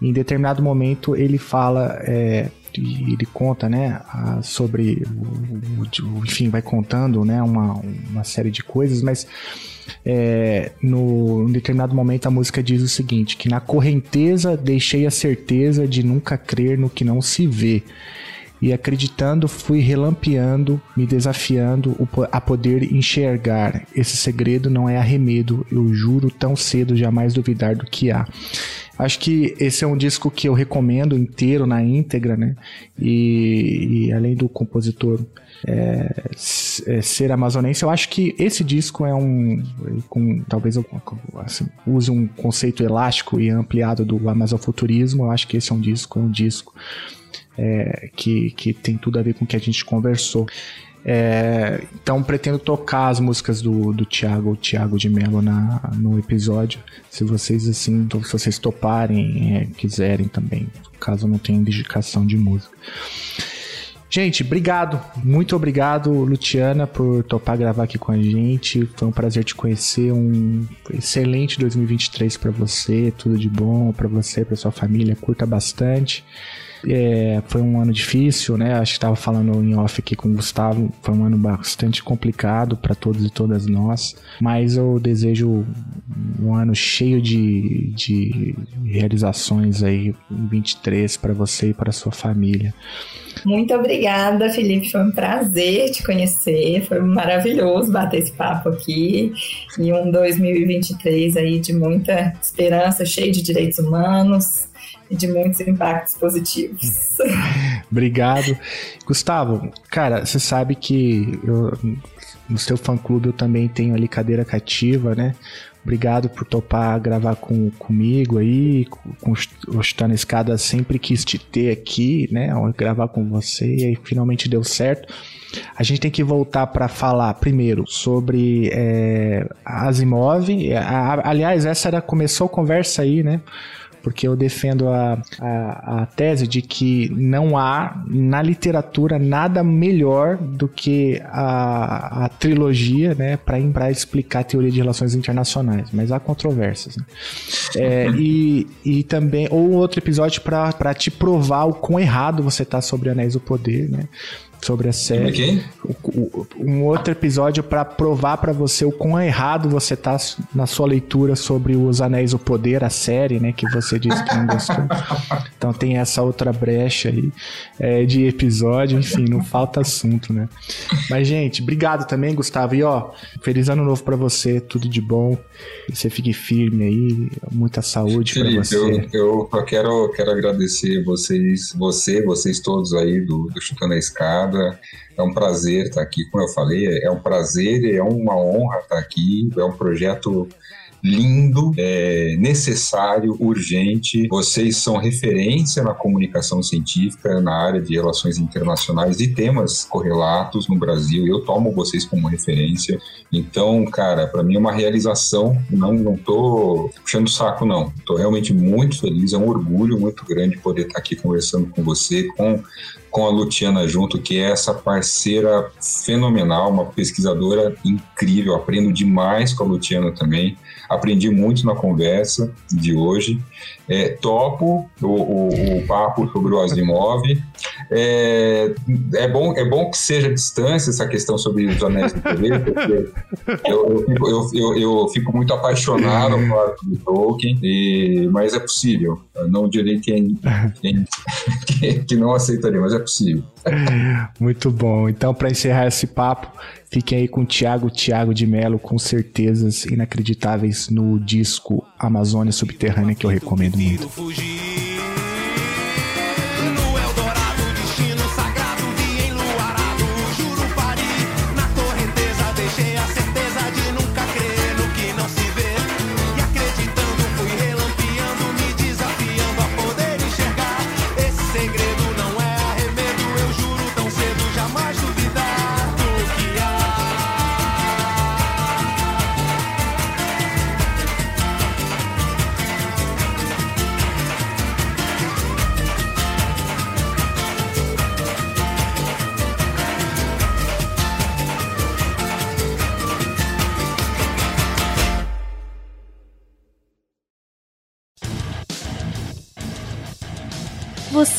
Em determinado momento ele fala, é, ele conta, né, sobre, o, o, enfim, vai contando, né, uma, uma série de coisas, mas é, no, em determinado momento a música diz o seguinte, que na correnteza deixei a certeza de nunca crer no que não se vê e acreditando fui relampeando, me desafiando a poder enxergar. Esse segredo não é arremedo, eu juro tão cedo jamais duvidar do que há. Acho que esse é um disco que eu recomendo inteiro, na íntegra, né? E, e além do compositor é, é, ser amazonense, eu acho que esse disco é um. Com, talvez eu assim, use um conceito elástico e ampliado do amazofuturismo. Eu acho que esse é um disco, é um disco é, que, que tem tudo a ver com o que a gente conversou. É, então pretendo tocar as músicas do, do Thiago, Thiago de Mello na, no episódio. Se vocês assim, se vocês toparem, é, quiserem também, caso não tenha indicação de música. Gente, obrigado. Muito obrigado, Luciana, por topar gravar aqui com a gente. Foi um prazer te conhecer. Um excelente 2023 para você. Tudo de bom para você, para sua família. Curta bastante. É, foi um ano difícil, né? Acho que estava falando em off aqui com o Gustavo. Foi um ano bastante complicado para todos e todas nós. Mas eu desejo um ano cheio de, de realizações aí em 23 para você e para sua família. Muito obrigada, Felipe. Foi um prazer te conhecer. Foi maravilhoso bater esse papo aqui. E um 2023 aí de muita esperança, cheio de direitos humanos e de muitos impactos positivos. Obrigado. Gustavo, cara, você sabe que eu, no seu fã-clube eu também tenho ali cadeira cativa, né? Obrigado por topar gravar com, comigo aí, com, o Chutando Escada. Sempre quis te ter aqui, né? Gravar com você e aí finalmente deu certo. A gente tem que voltar para falar primeiro sobre é, Asimov. aliás, essa era, começou a conversa aí, né? Porque eu defendo a, a, a, tese de que não há na literatura nada melhor do que a, a trilogia, né, para explicar a teoria de relações internacionais, mas há controvérsias. Né? É, e, e também, ou outro episódio para te provar o quão errado você tá sobre Anéis do Poder, né? Sobre a série. Um outro episódio para provar para você o quão errado você tá na sua leitura sobre os Anéis do Poder, a série, né? Que você disse que não gostou. então tem essa outra brecha aí é, de episódio, enfim, não falta assunto, né? Mas, gente, obrigado também, Gustavo. E ó, feliz ano novo para você, tudo de bom. Você fique firme aí, muita saúde para você. Eu, eu quero, quero agradecer vocês, você, vocês todos aí do, do Chutando a Escada é um prazer estar aqui, como eu falei, é um prazer e é uma honra estar aqui. É um projeto lindo, é necessário, urgente. Vocês são referência na comunicação científica, na área de relações internacionais e temas correlatos no Brasil. Eu tomo vocês como referência. Então, cara, para mim é uma realização. Não, não tô puxando o saco, não. Tô realmente muito feliz. É um orgulho muito grande poder estar aqui conversando com você, com com a Luciana junto, que é essa parceira fenomenal, uma pesquisadora incrível. Aprendo demais com a Luciana também. Aprendi muito na conversa de hoje. É, topo o, o, o, papo sobre o Asimov. É, é, bom, é bom que seja distância essa questão sobre os anéis do poder, porque eu, eu, fico, eu, eu, eu fico muito apaixonado por Tolkien, e, mas é possível. Eu não direi quem, quem, que não aceitaria, mas é possível. Muito bom. Então, para encerrar esse papo, fiquem aí com o Thiago, Thiago de Mello, com certezas inacreditáveis no disco Amazônia Subterrânea, que eu recomendo muito.